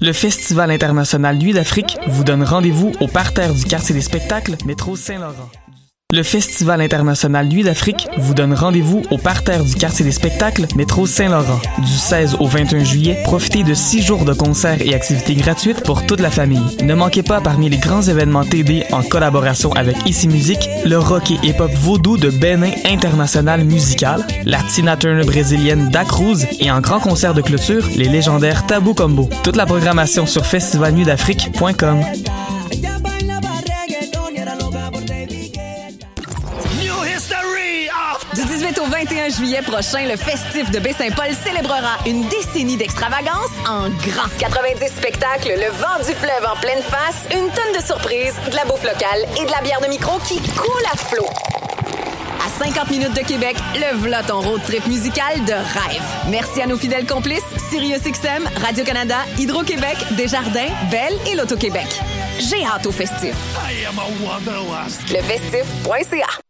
Le Festival international Nuit d'Afrique vous donne rendez-vous au parterre du quartier des spectacles Métro Saint-Laurent. Le Festival international Nuit d'Afrique vous donne rendez-vous au parterre du quartier des spectacles Métro Saint-Laurent. Du 16 au 21 juillet, profitez de six jours de concerts et activités gratuites pour toute la famille. Ne manquez pas parmi les grands événements TD en collaboration avec Ici Musique, le rock et hip-hop vaudou de Benin International Musical, la Tina brésilienne Da Cruz et en grand concert de clôture, les légendaires Tabou Combo. Toute la programmation sur festivalnuitdafrique.com. Du 18 au 21 juillet prochain, le festif de Baie-Saint-Paul célébrera une décennie d'extravagance en grand. 90 spectacles, le vent du fleuve en pleine face, une tonne de surprises, de la bouffe locale et de la bière de micro qui coule à flot. À 50 minutes de Québec, le v'là ton road trip musical de rêve. Merci à nos fidèles complices, SiriusXM, Radio-Canada, Hydro-Québec, Desjardins, Belle et l'Auto-Québec. J'ai hâte au festif. Lefestif.ca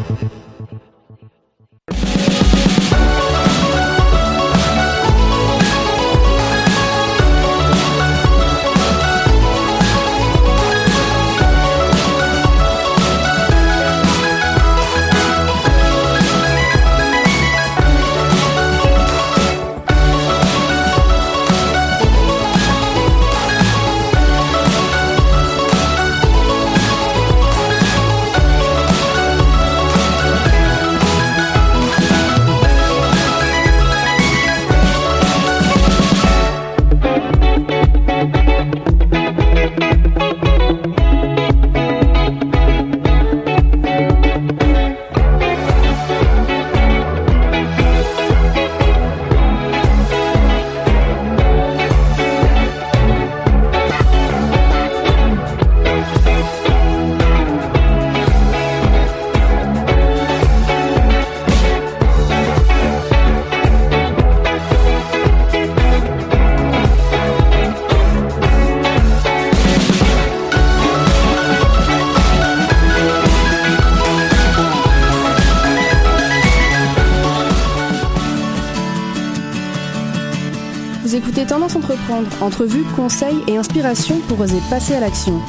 Entrevues, conseils et inspiration pour oser passer à l'action.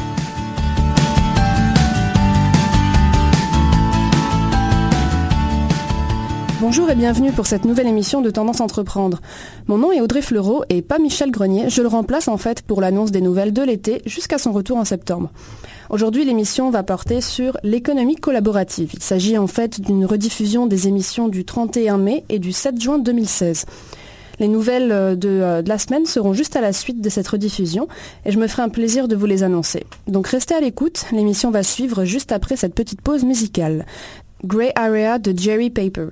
Bonjour et bienvenue pour cette nouvelle émission de Tendance Entreprendre. Mon nom est Audrey Fleureau et pas Michel Grenier. Je le remplace en fait pour l'annonce des nouvelles de l'été jusqu'à son retour en septembre. Aujourd'hui, l'émission va porter sur l'économie collaborative. Il s'agit en fait d'une rediffusion des émissions du 31 mai et du 7 juin 2016. Les nouvelles euh, de, euh, de, la semaine seront juste à la suite de cette rediffusion et je me ferai un plaisir de vous les annoncer. Donc restez à l'écoute, l'émission va suivre juste après cette petite pause musicale. Grey Area de Jerry Paper.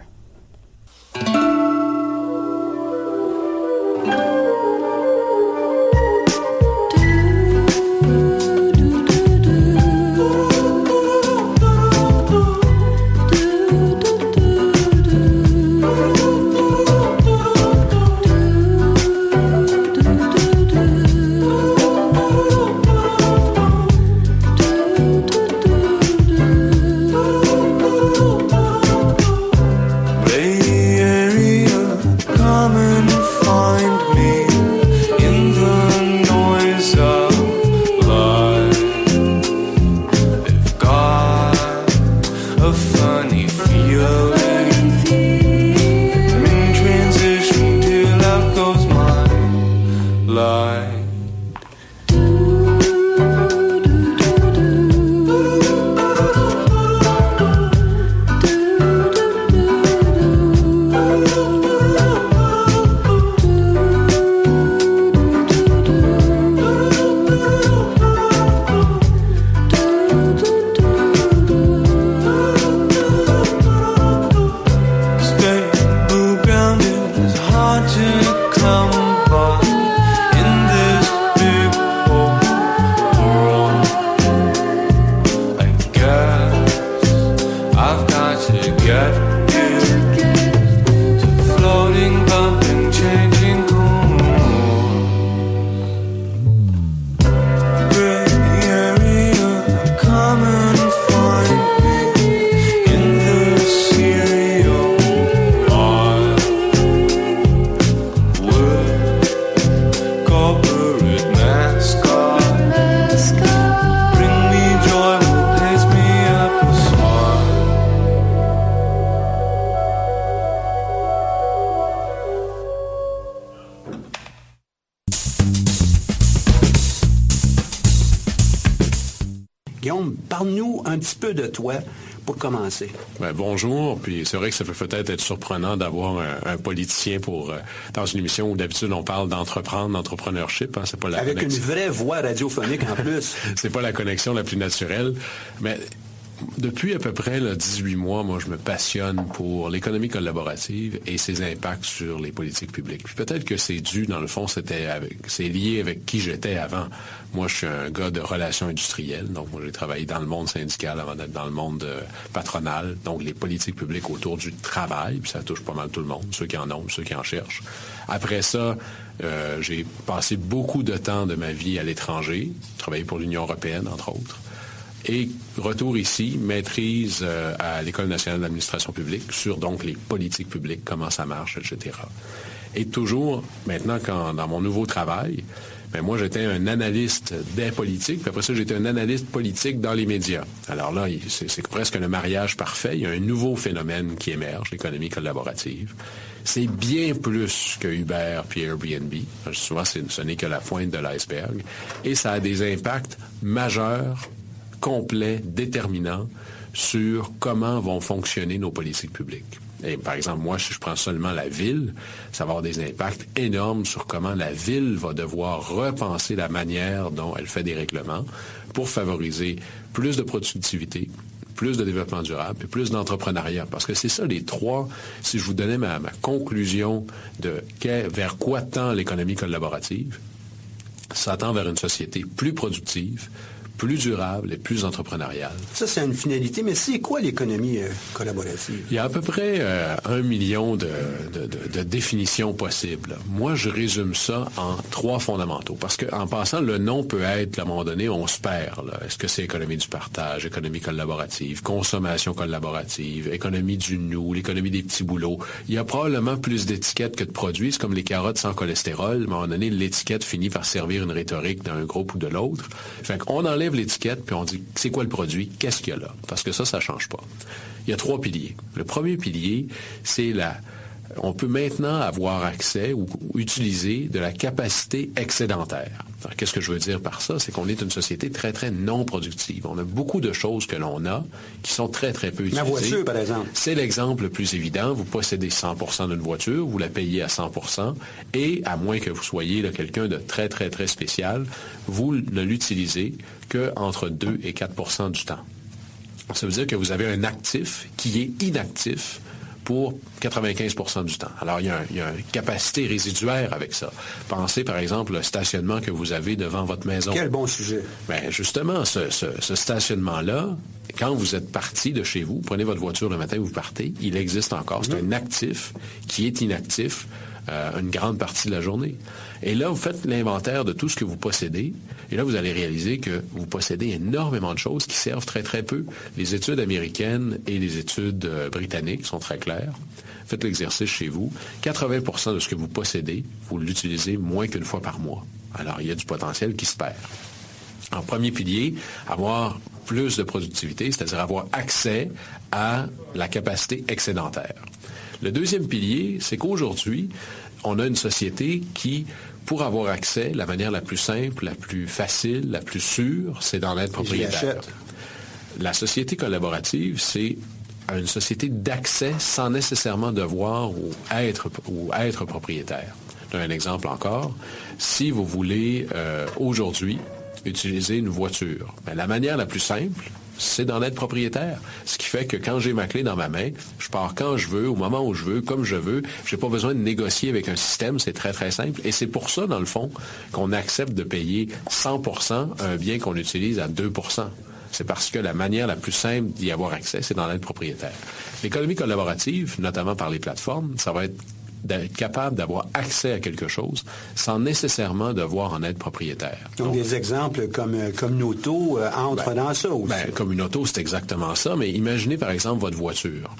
Puis c'est vrai que ça peut peut-être être surprenant d'avoir un, politicien pour euh, dans une émission où d'habitude on parle d'entreprendre, d'entrepreneurship, hein, c'est pas la Avec une vraie voix radiophonique en plus. c'est pas la connexion la plus naturelle, mais depuis à peu près 18 mois, moi, je me passionne pour l'économie collaborative et ses impacts sur les politiques publiques. Peut-être que c'est dû, dans le fond, c'était c'est lié avec qui j'étais avant. Moi, je suis un gars de relations industrielles, donc j'ai travaillé dans le monde syndical avant d'être dans le monde euh, patronal, donc les politiques publiques autour du travail, puis ça touche pas mal tout le monde, ceux qui en ont, ceux qui en cherchent. Après ça, euh, j'ai passé beaucoup de temps de ma vie à l'étranger, travaillé pour l'Union européenne, entre autres. Et retour ici, maîtrise euh, à l'École nationale d'administration publique sur donc les politiques publiques, comment ça marche, etc. Et toujours, maintenant, quand, dans mon nouveau travail, ben moi, j'étais un analyste des politiques, puis après ça, j'étais un analyste politique dans les médias. Alors là, c'est presque le mariage parfait. Il y a un nouveau phénomène qui émerge, l'économie collaborative. C'est bien plus que Uber puis Airbnb. Souvent, ce n'est que la pointe de l'iceberg. Et ça a des impacts majeurs complet, déterminant sur comment vont fonctionner nos politiques publiques. Et par exemple, moi, si je prends seulement la ville, ça va avoir des impacts énormes sur comment la ville va devoir repenser la manière dont elle fait des règlements pour favoriser plus de productivité, plus de développement durable et plus d'entrepreneuriat. Parce que c'est ça les trois, si je vous donnais ma, conclusion de vers quoi tend l'économie collaborative, ça tend vers une société plus productive, plus durable et plus entrepreneuriale. Ça, c'est une finalité, mais c'est quoi l'économie euh, collaborative? Il y a à peu près euh, un million de, définitions possibles. Moi, je résume ça en trois fondamentaux, parce qu'en passant, le nom peut être, à un moment donné, on se perd. Est-ce que c'est économie du partage, économie collaborative, consommation collaborative, économie du nous, l'économie des petits boulots? Il y a probablement plus d'étiquettes que de produits. C'est comme les carottes sans cholestérol. À un moment donné, l'étiquette finit par servir une rhétorique d'un groupe ou de l'autre. Fait qu'on enlève l'étiquette, puis on dit c'est quoi le produit, qu'est-ce qu'il y a là? Parce que ça, ça ne change pas. Il y a trois piliers. Le premier pilier, c'est la on peut maintenant avoir accès ou utiliser de la capacité excédentaire. Qu'est-ce que je veux dire par ça? C'est qu'on est une société très, très non productive. On a beaucoup de choses que l'on a qui sont très, très peu utilisées. La voiture, par exemple. C'est l'exemple le plus évident. Vous possédez 100% d'une voiture, vous la payez à 100% et à moins que vous soyez quelqu'un de très, très, très spécial, vous ne l'utilisez qu'entre 2 et 4% du temps. Ça veut dire que vous avez un actif qui est inactif pour 95% du temps. Alors, il y, a une capacité résiduaire avec ça. Pensez, par exemple, le stationnement que vous avez devant votre maison. Quel bon sujet. Bien, justement, ce, ce stationnement-là, quand vous êtes parti de chez vous, prenez votre voiture le matin, vous partez, il existe encore. C'est un actif qui est inactif euh, une grande partie de la journée. Et là, vous faites l'inventaire de tout ce que vous possédez, et là, vous allez réaliser que vous possédez énormément de choses qui servent très, très peu. Les études américaines et les études euh, britanniques sont très claires. Faites l'exercice chez vous. 80% de ce que vous possédez, vous l'utilisez moins qu'une fois par mois. Alors, il y a du potentiel qui se perd. En premier pilier, avoir plus de productivité, c'est-à-dire avoir accès à la capacité excédentaire. Le deuxième pilier, c'est qu'aujourd'hui, on a une société qui, pour avoir accès, la manière la plus simple, la plus facile, la plus sûre, c'est d'en être propriétaire. La société collaborative, c'est une société d'accès sans nécessairement devoir ou être, ou être propriétaire. Un exemple encore, si vous voulez euh, aujourd'hui utiliser une voiture, ben, la manière la plus simple, c'est d'en être propriétaire. Ce qui fait que quand j'ai ma clé dans ma main, je pars quand je veux, au moment où je veux, comme je veux. Je n'ai pas besoin de négocier avec un système. C'est très, très simple. Et c'est pour ça, dans le fond, qu'on accepte de payer 100% un bien qu'on utilise à 2% c'est parce que la manière la plus simple d'y avoir accès, c'est d'en être propriétaire. L'économie collaborative, notamment par les plateformes, ça va être d'être capable d'avoir accès à quelque chose sans nécessairement devoir en être propriétaire. Donc, des exemples comme, euh, comme une auto euh, entrent ben, dans ça aussi. Ben, comme une auto, c'est exactement ça, mais imaginez par exemple votre voiture.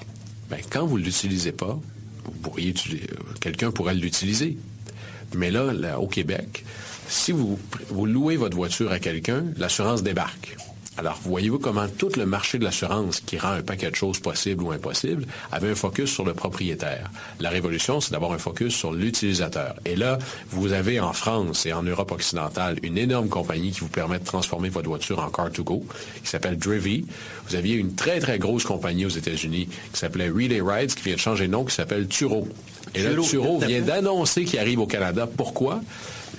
Ben, quand vous ne l'utilisez pas, vous pourriez quelqu'un pourrait l'utiliser. Mais là, là, au Québec, si vous, vous louez votre voiture à quelqu'un, l'assurance débarque. Alors, voyez-vous comment tout le marché de l'assurance, qui rend un paquet de choses possibles ou impossibles, avait un focus sur le propriétaire. La révolution, c'est d'avoir un focus sur l'utilisateur. Et là, vous avez en France et en Europe occidentale une énorme compagnie qui vous permet de transformer votre voiture en car-to-go, qui s'appelle Drivy. Vous aviez une très, très grosse compagnie aux États-Unis qui s'appelait Relay Rides, qui vient de changer de nom, qui s'appelle Turo. Et là, Turo vient d'annoncer qu'il arrive au Canada. Pourquoi?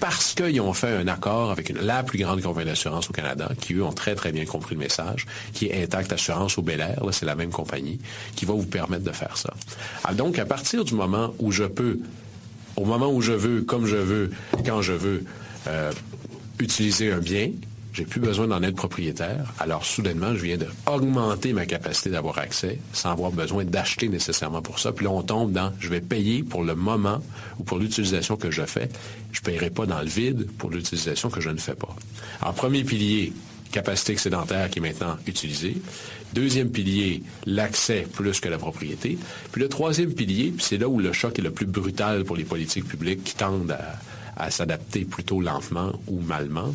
Parce qu'ils ont fait un accord avec la plus grande compagnie d'assurance au Canada, qui eux ont très très bien compris le message, qui est Intact Assurance au Bel Air, c'est la même compagnie, qui va vous permettre de faire ça. Alors donc, à partir du moment où je peux, au moment où je veux, comme je veux, quand je veux, euh, utiliser un bien, j'ai plus besoin d'en être propriétaire. Alors, soudainement, je viens d'augmenter ma capacité d'avoir accès sans avoir besoin d'acheter nécessairement pour ça. Puis là, on tombe dans, je vais payer pour le moment ou pour l'utilisation que je fais. Je ne paierai pas dans le vide pour l'utilisation que je ne fais pas. Alors, premier pilier, capacité excédentaire qui est maintenant utilisée. Deuxième pilier, l'accès plus que la propriété. Puis le troisième pilier, c'est là où le choc est le plus brutal pour les politiques publiques qui tendent à, à s'adapter plutôt lentement ou malement,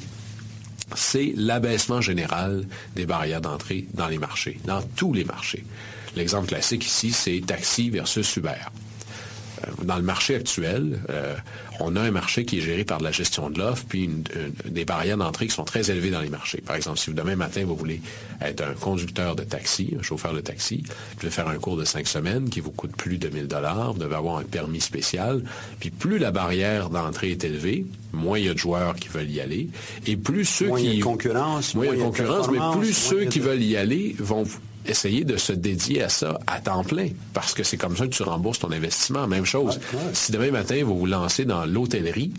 c'est l'abaissement général des barrières d'entrée dans les marchés, dans tous les marchés. L'exemple classique ici, c'est taxi versus Uber. Euh, dans le marché actuel, euh, on a un marché qui est géré par de la gestion de l'offre, puis des barrières d'entrée qui sont très élevées dans les marchés. Par exemple, si vous, demain matin, vous voulez être un conducteur de taxi, un chauffeur de taxi, vous devez faire un cours de cinq semaines qui vous coûte plus de 1000 dollars, vous devez avoir un permis spécial, puis plus la barrière d'entrée est élevée, moins il y a de joueurs qui veulent y aller, et plus ceux moins qui... Il y a de concurrence. Moins il y a de concurrence, mais plus ceux qui veulent y aller vont essayer de se dédier à ça à temps plein, parce que c'est comme ça que tu rembourses ton investissement. Même chose. Ouais, ouais. Si demain matin, vous vous lancez dans l'hôtellerie,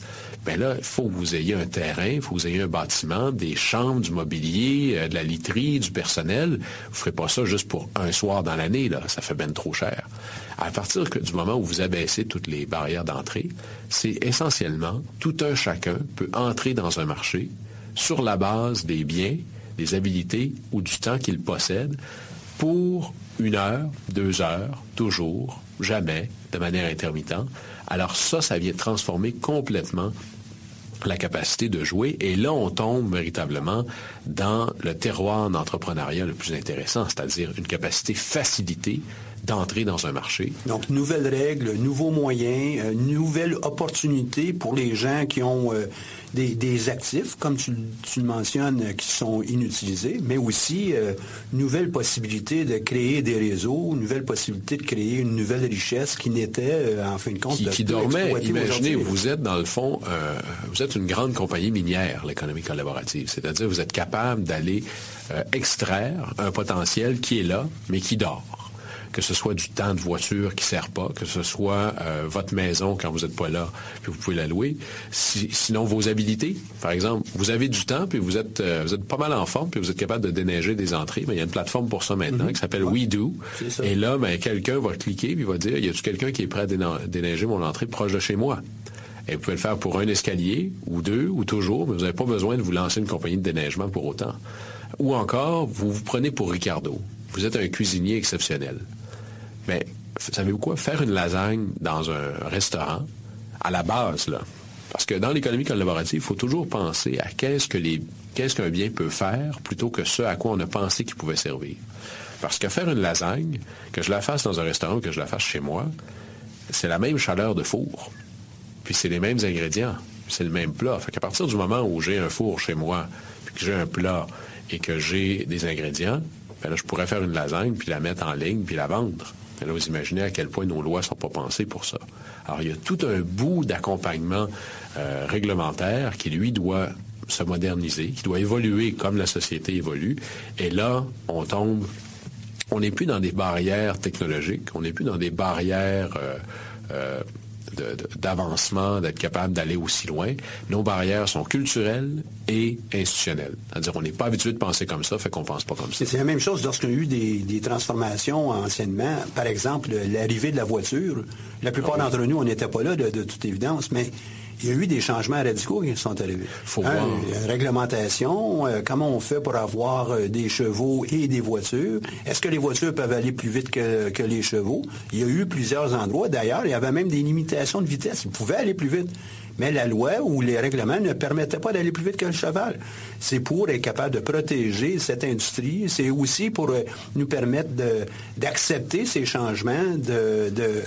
ben là, il faut que vous ayez un terrain, il faut que vous ayez un bâtiment, des chambres, du mobilier, euh, de la literie, du personnel. Vous ne ferez pas ça juste pour un soir dans l'année, là. Ça fait bien trop cher. À partir que, du moment où vous abaissez toutes les barrières d'entrée, c'est essentiellement tout un chacun peut entrer dans un marché sur la base des biens, des habilités ou du temps qu'il possède pour une heure, deux heures, toujours, jamais, de manière intermittente. Alors ça, ça vient transformer complètement la capacité de jouer. Et là, on tombe véritablement dans le terroir d'entrepreneuriat le plus intéressant, c'est-à-dire une capacité facilitée d'entrer dans un marché. Donc, nouvelles règles, nouveaux moyens, euh, nouvelles opportunités pour les gens qui ont euh, des, des, actifs, comme tu, tu, le mentionnes, euh, qui sont inutilisés, mais aussi euh, nouvelles possibilités de créer des réseaux, nouvelles possibilités de créer une nouvelle richesse qui n'était, euh, en fin de compte, qui, qui dormait. Imaginez, vous êtes dans le fond, vous êtes une grande compagnie minière, l'économie collaborative, c'est-à-dire vous êtes capable d'aller extraire un potentiel qui est là, mais qui dort que ce soit du temps de voiture qui ne sert pas, que ce soit euh, votre maison quand vous n'êtes pas là, puis vous pouvez la louer. Si, sinon, vos habilités, par exemple, vous avez du temps, puis vous êtes, euh, vous êtes pas mal en forme, puis vous êtes capable de déneiger des entrées. Mais il y a une plateforme pour ça maintenant mm -hmm. qui s'appelle ouais. WeDo. Et là, ben, quelqu'un va cliquer, puis va dire, y a-tu quelqu'un qui est prêt à déneiger mon entrée proche de chez moi? Et vous pouvez le faire pour un escalier, ou deux, ou toujours, mais vous n'avez pas besoin de vous lancer une compagnie de déneigement pour autant. Ou encore, vous vous prenez pour Ricardo. Vous êtes un cuisinier exceptionnel. Mais savez-vous quoi? Faire une lasagne dans un restaurant, à la base, là, parce que dans l'économie collaborative, il faut toujours penser à qu'est-ce que les qu'est-ce qu'un bien peut faire plutôt que ce à quoi on a pensé qu'il pouvait servir. Parce que faire une lasagne, que je la fasse dans un restaurant ou que je la fasse chez moi, c'est la même chaleur de four. Puis c'est les mêmes ingrédients. C'est le même plat. Fait qu'à partir du moment où j'ai un four chez moi, puis que j'ai un plat et que j'ai des ingrédients, ben je pourrais faire une lasagne, puis la mettre en ligne, puis la vendre. Là, vous imaginez à quel point nos lois sont pas pensées pour ça. Alors, il y a tout un bout d'accompagnement euh, réglementaire qui, lui, doit se moderniser, qui doit évoluer comme la société évolue. Et là, on tombe, on n'est plus dans des barrières technologiques, on n'est plus dans des barrières euh, euh, d'avancement, d'être capable d'aller aussi loin. Nos barrières sont culturelles et institutionnelles. C'est-à-dire, on n'est pas habitué de penser comme ça, fait qu'on pense pas comme ça. C'est la même chose lorsqu'il y a eu des, des, transformations anciennement. Par exemple, l'arrivée de la voiture. La plupart ah oui. d'entre nous, on n'était pas là, de, de, toute évidence, mais il y a eu des changements radicaux qui sont arrivés. Faut Hein, voir. une réglementation, euh, comment on fait pour avoir euh, des chevaux et des voitures? Est-ce que les voitures peuvent aller plus vite que, que les chevaux? Il y a eu plusieurs endroits. D'ailleurs, il y avait même des limitations de vitesse. Ils pouvaient aller plus vite. Mais la loi ou les règlements ne permettaient pas d'aller plus vite que le cheval. C'est pour être capable de protéger cette industrie. C'est aussi pour euh, nous permettre d'accepter ces changements de, de,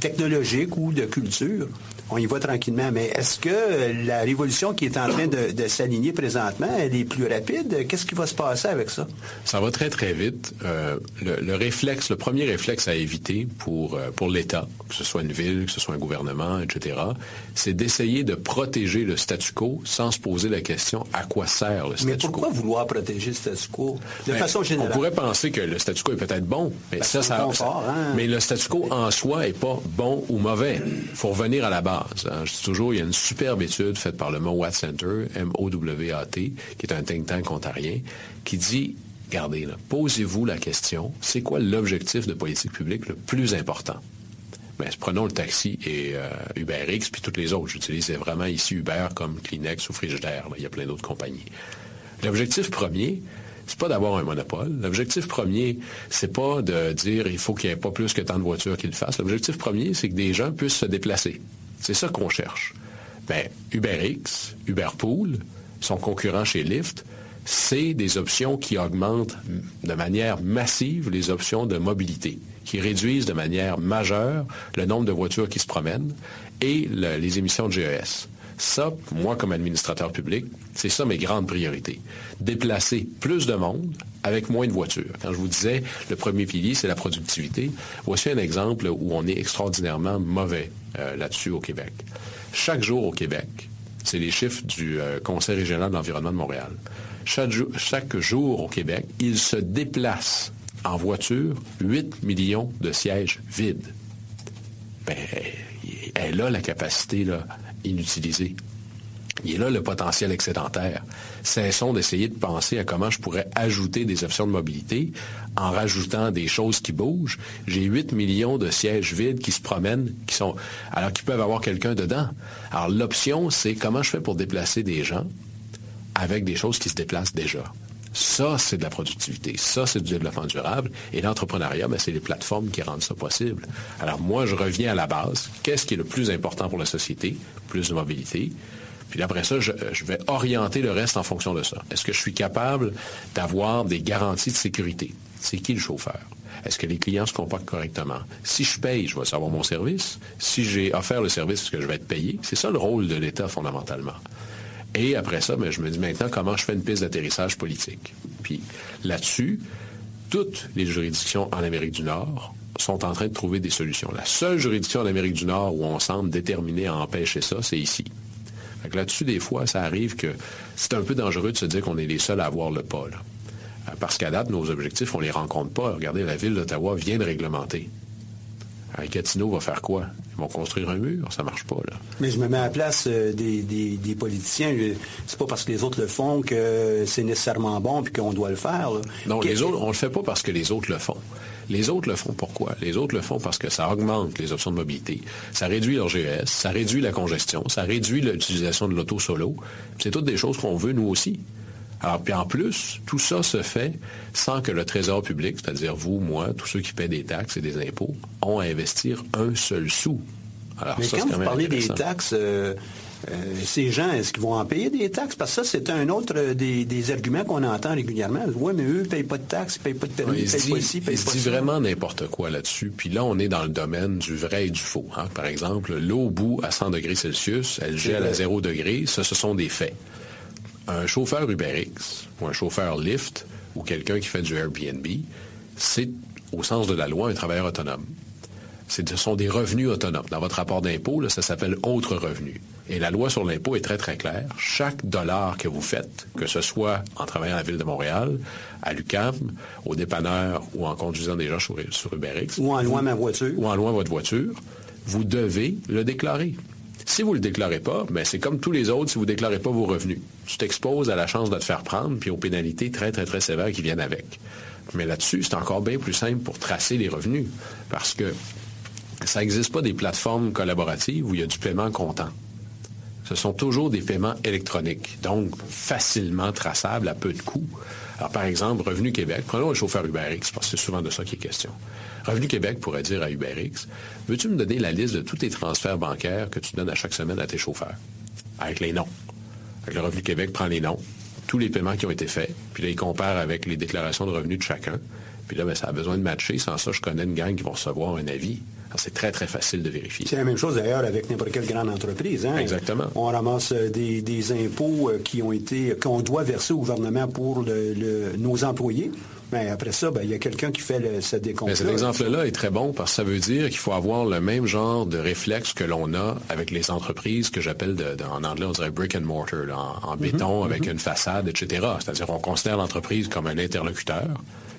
technologiques ou de culture. On y va tranquillement. Mais est-ce que la révolution qui est en train de, de s'aligner présentement, elle est plus rapide? Qu'est-ce qui va se passer avec ça? Ça va très, très vite. Euh, le, le réflexe, le premier réflexe à éviter pour, euh, pour l'État, que ce soit une ville, que ce soit un gouvernement, etc., c'est d'essayer de protéger le statu quo sans se poser la question à quoi sert le statu Mais quo? pourquoi vouloir protéger le statu quo? De Ben, façon générale. On pourrait penser que le statu quo est peut-être bon, mais Ben, ça, ça, confort, ça- hein. mais le statu quo en soi est pas bon ou mauvais. Il faut revenir à la base. Hein. Je dis toujours, il y a une superbe étude faite par le Mowat Center, M-O-W-A-T, qui est un think tank ontarien, qui dit, regardez, posez-vous la question, c'est quoi l'objectif de politique publique le plus important? Ben, prenons le taxi et euh, UberX, puis toutes les autres. J'utilise vraiment ici Uber comme Kleenex ou Frigidaire. là. Il y a plein d'autres compagnies. L'objectif premier, c'est pas d'avoir un monopole. L'objectif premier, c'est pas de dire il faut qu'il n'y ait pas plus que tant de voitures qui le fassent. L'objectif premier, c'est que des gens puissent se déplacer. C'est ça qu'on cherche. Ben, UberX, Uberpool, son concurrent chez Lyft, c'est des options qui augmentent de manière massive les options de mobilité, qui réduisent de manière majeure le nombre de voitures qui se promènent et le- les émissions de GES. Ça, moi, comme administrateur public, c'est ça mes grandes priorités. Déplacer plus de monde avec moins de voitures. Quand je vous disais, le premier pilier, c'est la productivité, voici un exemple où on est extraordinairement mauvais euh, là-dessus au Québec. Chaque jour au Québec, c'est les chiffres du euh, Conseil régional de l'environnement de Montréal. Chaque, jou- chaque jour au Québec, il se déplace en voiture 8 millions de sièges vides. Ben, elle a la capacité là, inutilisée. Il est là le potentiel excédentaire. Cessons d'essayer de penser à comment je pourrais ajouter des options de mobilité en rajoutant des choses qui bougent. J'ai 8 millions de sièges vides qui se promènent, qui sont, alors qu'ils peuvent avoir quelqu'un dedans. Alors l'option, c'est comment je fais pour déplacer des gens avec des choses qui se déplacent déjà. Ça, c'est de la productivité. Ça, c'est du développement durable. Et l'entrepreneuriat, ben, c'est les plateformes qui rendent ça possible. Alors moi, je reviens à la base. Qu'est-ce qui est le plus important pour la société? Plus de mobilité. Puis après ça, je, je vais orienter le reste en fonction de ça. Est-ce que je suis capable d'avoir des garanties de sécurité? C'est qui le chauffeur? Est-ce que les clients se comportent correctement? Si je paye, je vais savoir mon service. Si j'ai offert le service, est-ce que je vais être payé? C'est ça le rôle de l'État fondamentalement. Et après ça, ben, je me dis maintenant comment je fais une piste d'atterrissage politique? Puis là-dessus, toutes les juridictions en Amérique du Nord sont en train de trouver des solutions. La seule juridiction en Amérique du Nord où on semble déterminé à empêcher ça, c'est ici. Là-dessus, des fois, ça arrive que c'est un peu dangereux de se dire qu'on est les seuls à avoir le pas. là. Euh, Parce qu'à date, nos objectifs, on ne les rencontre pas. Regardez, la ville d'Ottawa vient de réglementer. Un Gatineau va faire quoi? Ils vont construire un mur? Ça marche pas, là. Mais je me mets à la place euh, des, des- des politiciens. C'est pas parce que les autres le font que c'est nécessairement bon puis qu'on doit le faire. là. Non, les autres, on le fait pas parce que les autres le font. Les autres le font pourquoi? Les autres le font parce que ça augmente les options de mobilité, ça réduit leur GES, ça réduit la congestion, ça réduit l'utilisation de l'auto solo. C'est toutes des choses qu'on veut nous aussi. Alors, puis en plus, tout ça se fait sans que le trésor public, c'est-à-dire vous, moi, tous ceux qui paient des taxes et des impôts, ont à investir un seul sou. Alors, Mais ça, quand quand vous même parlez des taxes, euh, euh, ces gens, est-ce qu'ils vont en payer des taxes? Parce que ça, c'est un autre euh, des, des arguments qu'on entend régulièrement. Oui, mais eux ne payent pas de taxes, ils ne payent pas de permis, ils il ne payent pas ci, ils il payent se pas dit ça. vraiment n'importe quoi là-dessus. Puis là, on est dans le domaine du vrai et du faux. hein. Par exemple, l'eau bout à 100 degrés Celsius, elle gèle à vrai. 0 degrés. Ça, ce sont des faits. Un chauffeur UberX ou un chauffeur Lyft ou quelqu'un qui fait du Airbnb, c'est, au sens de la loi, un travailleur autonome. Ce sont des revenus autonomes. Dans votre rapport d'impôt, ça s'appelle autre revenu. Et la loi sur l'impôt est très, très claire. Chaque dollar que vous faites, que ce soit en travaillant à la Ville de Montréal, à l'UQAM, au dépanneur ou en conduisant des gens sur, sur UberX, Ou en louant ma voiture. ou en louant votre voiture, vous devez le déclarer. Si vous ne le déclarez pas, ben c'est comme tous les autres si vous ne déclarez pas vos revenus. Tu t'exposes à la chance de te faire prendre puis aux pénalités très, très, très sévères qui viennent avec. Mais là-dessus, c'est encore bien plus simple pour tracer les revenus parce que ça n'existe pas des plateformes collaboratives où il y a du paiement comptant. Ce sont toujours des paiements électroniques, donc facilement traçables à peu de coûts. Alors, par exemple, Revenu Québec, prenons le chauffeur UberX, parce que c'est souvent de ça qu'il est question. Revenu Québec pourrait dire à UberX, veux-tu me donner la liste de tous tes transferts bancaires que tu donnes à chaque semaine à tes chauffeurs? Avec les noms. le Revenu Québec prend les noms, tous les paiements qui ont été faits, puis là, il compare avec les déclarations de revenus de chacun. Puis là, ben, ça a besoin de matcher. Sans ça, je connais une gang qui vont recevoir un avis. C'est très, très facile de vérifier. C'est la même chose d'ailleurs avec n'importe quelle grande entreprise. Hein? Exactement. On ramasse euh, des, impôts euh, qui ont été qu'on doit verser au gouvernement pour nos employés. Mais après ça, ben, il y a quelqu'un qui fait le, ce décompte. cet exemple-là est très bon parce que ça veut dire qu'il faut avoir le même genre de réflexe que l'on a avec les entreprises que j'appelle en anglais, on dirait brick and mortar, en, béton, mhm, avec mhm. une façade, etc. C'est-à-dire qu'on considère l'entreprise comme un interlocuteur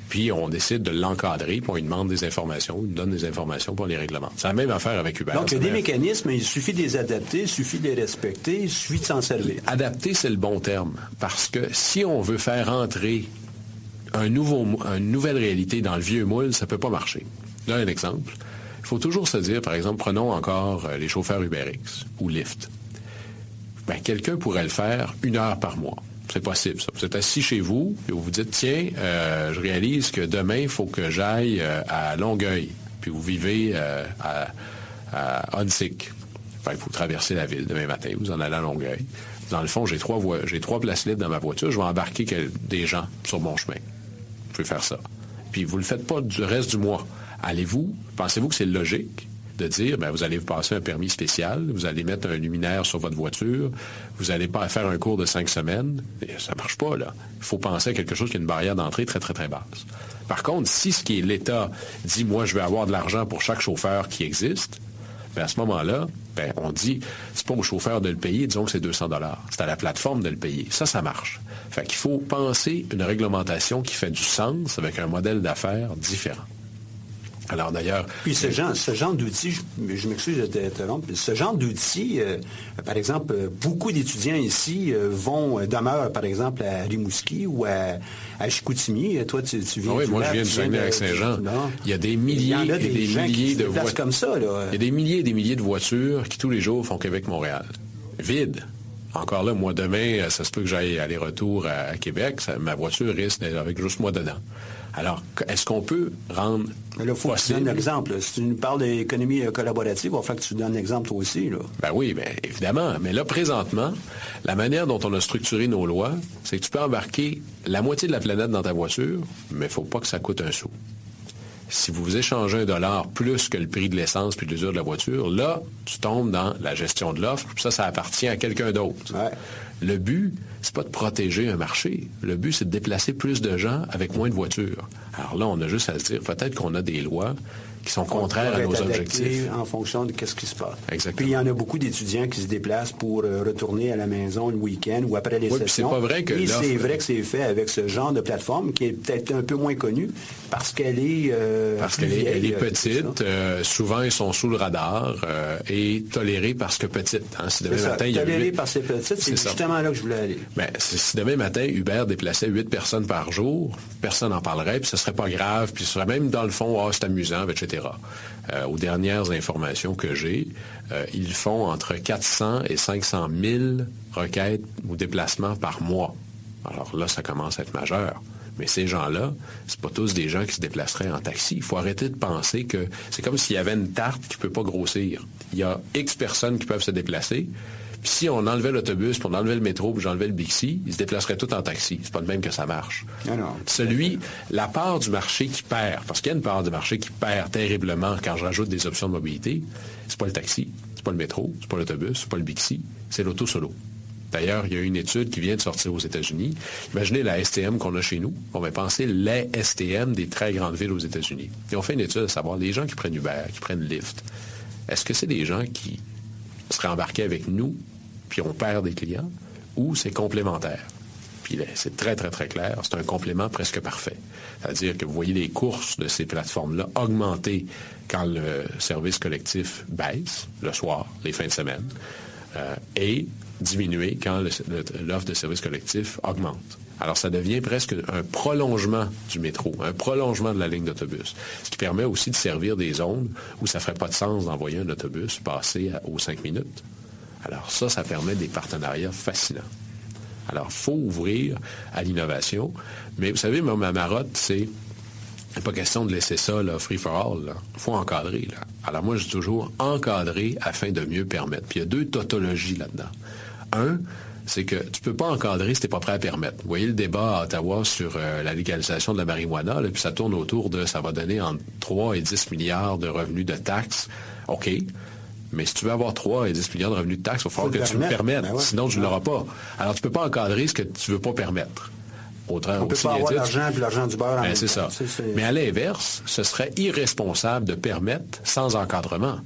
puis on décide de l'encadrer, puis on lui demande des informations, on lui donne des informations pour les règlements. C'est la même affaire avec Uber. Donc, il y a des mécanismes, il suffit de les adapter, il suffit de les respecter, il suffit de s'en servir. Adapter, c'est le bon terme, parce que si on veut faire entrer un nouveau, une nouvelle réalité dans le vieux moule, ça ne peut pas marcher. Là, un exemple. Il faut toujours se dire, par exemple, prenons encore euh, les chauffeurs UberX ou Lyft. Ben, quelqu'un pourrait le faire une heure par mois. C'est possible, ça. Vous êtes assis chez vous et vous vous dites, tiens, euh, je réalise que demain, il faut que j'aille euh, à Longueuil. Puis vous vivez euh, à, à Hunsick. Enfin, il faut traverser la ville demain matin. Vous en allez à Longueuil. Dans le fond, j'ai trois, j'ai trois places libres dans ma voiture. Je vais embarquer des gens sur mon chemin. Vous pouvez faire ça. Puis vous ne le faites pas du reste du mois. Allez-vous, pensez-vous que c'est logique? De dire, ben, vous allez vous passer un permis spécial, vous allez mettre un luminaire sur votre voiture, vous n'allez pas faire un cours de cinq semaines. ça ne marche pas, là. Il faut penser à quelque chose qui a une barrière d'entrée très, très, très basse. Par contre, si ce qui est l'État dit, moi, je vais avoir de l'argent pour chaque chauffeur qui existe, ben, à ce moment-là, ben, on dit, c'est pas au chauffeur de le payer, disons que c'est 200 dollars. C'est à la plateforme de le payer. Ça, ça marche. Fait qu'il faut penser une réglementation qui fait du sens avec un modèle d'affaires différent. Alors d'ailleurs. Puis ce genre, ce genre d'outils, je, m'excuse de t'interrompre, ce genre d'outils, euh, par exemple, euh, beaucoup d'étudiants ici euh, vont, demeurent par exemple à Rimouski ou à, à Chicoutimi. Toi, tu, tu viens. Ah oui, moi je viens du Saguenay-Lac-Saint-Jean. Il y a des milliers et des, milliers de voitures. comme ça, Il y a des milliers et des milliers de voitures qui tous les jours font Québec-Montréal. Vide. Encore là, moi, demain, ça se peut que j'aille aller-retour à, Québec. ma voiture risque d'être avec juste moi dedans. Alors, est-ce qu'on peut rendre là, faut Que tu donnes un exemple. Si tu nous parles d'économie euh, collaborative, il va falloir que tu donnes un exemple toi aussi. Là. Ben oui, ben, évidemment. Mais là, présentement, la manière dont on a structuré nos lois, c'est que tu peux embarquer la moitié de la planète dans ta voiture, mais il ne faut pas que ça coûte un sou. Si vous échangez un dollar plus que le prix de l'essence puis de l'usure de la voiture, là, tu tombes dans la gestion de l'offre. Ça, ça appartient à quelqu'un d'autre. Le but, c'est pas de protéger un marché. Le but, c'est de déplacer plus de gens avec moins de voitures. Alors là, on a juste à se dire, peut-être qu'on a des lois qui sont contraires à nos objectifs. En fonction de ce qui se passe. Exactement. Puis il y en a beaucoup d'étudiants qui se déplacent pour euh, retourner à la maison le week-end ou après les oui, sessions. C'est pas vrai que Et c'est vrai que c'est fait avec ce genre de plateforme qui est peut-être un peu moins connue parce qu'elle est euh, parce qu'elle est, elle est, euh, petite. souvent ils sont sous le radar et tolérés parce que petite. Hein. Si demain matin, tolérés parce que c'est c'est justement là que je voulais aller. Ben, si demain matin Uber déplaçait 8 personnes par jour, personne n'en parlerait, puis ce serait pas grave, puis ce serait même dans le fond, oh, c'est amusant, etc. Euh, aux dernières informations que j'ai, euh, ils font entre 400 et 500 000 requêtes ou déplacements par mois. Alors là, ça commence à être majeur. Mais ces gens-là, c'est pas tous des gens qui se déplaceraient en taxi. Il faut arrêter de penser que c'est comme s'il y avait une tarte qui ne peut pas grossir. Il y a X personnes qui peuvent se déplacer, si on enlevait l'autobus, puis on enlevait le métro, puis j'enlevais le Bixi, ils se déplaceraient tout en taxi. C'est pas de même que ça marche. Celui, la part du marché qui perd, parce qu'il y a une part du marché qui perd terriblement quand je rajoute des options de mobilité, c'est pas le taxi, c'est pas le métro, c'est pas l'autobus, c'est pas le Bixi, c'est l'auto solo. D'ailleurs, il y a une étude qui vient de sortir aux États-Unis. Imaginez la STM qu'on a chez nous. On va penser les STM des très grandes villes aux États-Unis. Et on fait une étude à savoir les gens qui prennent Uber, qui prennent Lyft. Est-ce que c'est des gens qui seraient embarqués avec nous puis on perd des clients, ou c'est complémentaire. Puis c'est très, très, très clair. C'est un complément presque parfait. C'est-à-dire que vous voyez les courses de ces plateformes-là augmenter quand le service collectif baisse, le soir, les fins de semaine, euh, et diminuer quand l'offre de service collectif augmente. Alors, ça devient presque un prolongement du métro, un prolongement de la ligne d'autobus, ce qui permet aussi de servir des zones où ça ne ferait pas de sens d'envoyer un autobus passer aux cinq minutes. Alors ça, ça permet des partenariats fascinants. Alors, il faut ouvrir à l'innovation. Mais vous savez, ma marotte, c'est pas question de laisser ça là, free for all. Il faut encadrer. Alors moi, je dis toujours encadrer afin de mieux permettre. Puis il y a deux tautologies là-dedans. Un, c'est que tu ne peux pas encadrer si tu n'es pas prêt à permettre. Vous voyez le débat à Ottawa sur euh, la légalisation de la marijuana, puis ça tourne autour de ça va donner entre 3 et 10 milliards de revenus de taxes. OK. Mais si tu veux avoir 3 et 10 milliards de revenus de taxes, il va falloir que tu le permettes. Ben Sinon, tu ne l'auras pas. Alors, tu ne peux pas encadrer ce que tu ne veux pas permettre. On peut pas avoir l'argent et l'argent du beurre. Ben, c'est ça. Mais à l'inverse, ce serait irresponsable de permettre sans encadrement.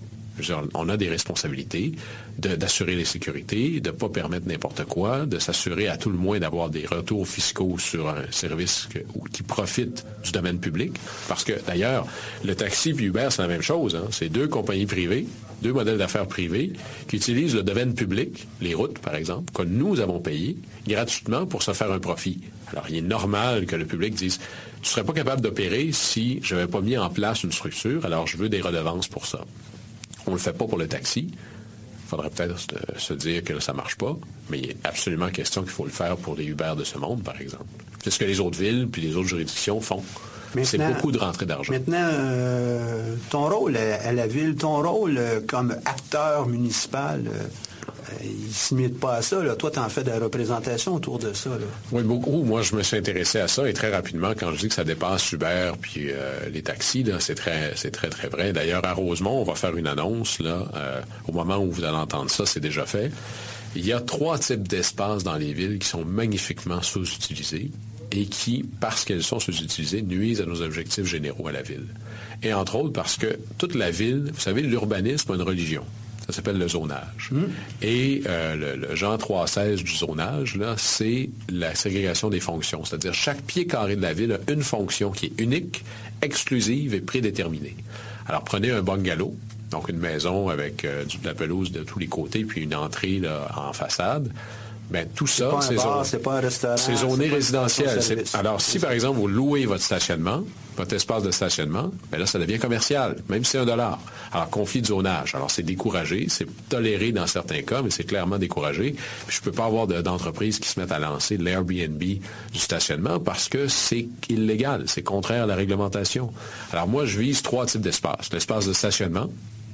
on a des responsabilités d'assurer les sécurités, de ne pas permettre n'importe quoi, de s'assurer à tout le moins d'avoir des retours fiscaux sur un service qui profite du domaine public. Parce que d'ailleurs, le taxi et Uber, c'est la même chose. Hein. C'est deux compagnies privées deux modèles d'affaires privés qui utilisent le domaine public, les routes par exemple, que nous avons payées gratuitement pour se faire un profit. Alors il est normal que le public dise, tu ne serais pas capable d'opérer si je n'avais pas mis en place une structure, alors je veux des redevances pour ça. On ne le fait pas pour le taxi. Il faudrait peut-être se dire que ça ne marche pas, mais il est absolument question qu'il faut le faire pour les Uber de ce monde, par exemple. C'est ce que les autres villes puis les autres juridictions font. C'est beaucoup de rentrée d'argent. Maintenant, euh, ton rôle à, la ville, ton rôle euh, comme acteur municipal, euh, il ne s'imite pas à ça. Toi, tu en fais de la représentation autour de ça. Oui, beaucoup. Moi, je me suis intéressé à ça et très rapidement, quand je dis que ça dépasse Uber puis les taxis, c'est très, très, très vrai. D'ailleurs, à Rosemont, on va faire une annonce. Là, au moment où vous allez entendre ça, c'est déjà fait. Il y a trois types d'espaces dans les villes qui sont magnifiquement sous-utilisés et qui, parce qu'elles sont sous-utilisées, nuisent à nos objectifs généraux à la ville. Et entre autres parce que toute la ville, vous savez, l'urbanisme a une religion. Ça s'appelle le zonage. Hmm. Et euh, le, le, Jean 3.16 du zonage, là, c'est la ségrégation des fonctions. C'est-à-dire chaque pied carré de la ville a une fonction qui est unique, exclusive et prédéterminée. Alors prenez un bungalow, donc une maison avec euh, de la pelouse de tous les côtés, puis une entrée en façade. Bien, tout ça, c'est zoné résidentiel. Alors, si par exemple, vous louez votre stationnement, votre espace de stationnement, bien là, ça devient commercial, même si c'est un dollar. Alors, conflit de zonage. Alors, c'est découragé, c'est toléré dans certains cas, mais c'est clairement découragé. je ne peux pas avoir d'entreprises qui se mettent à lancer l'Airbnb du stationnement parce que c'est illégal, c'est contraire à la réglementation. Alors, moi, je vise trois types d'espaces. L'espace de stationnement,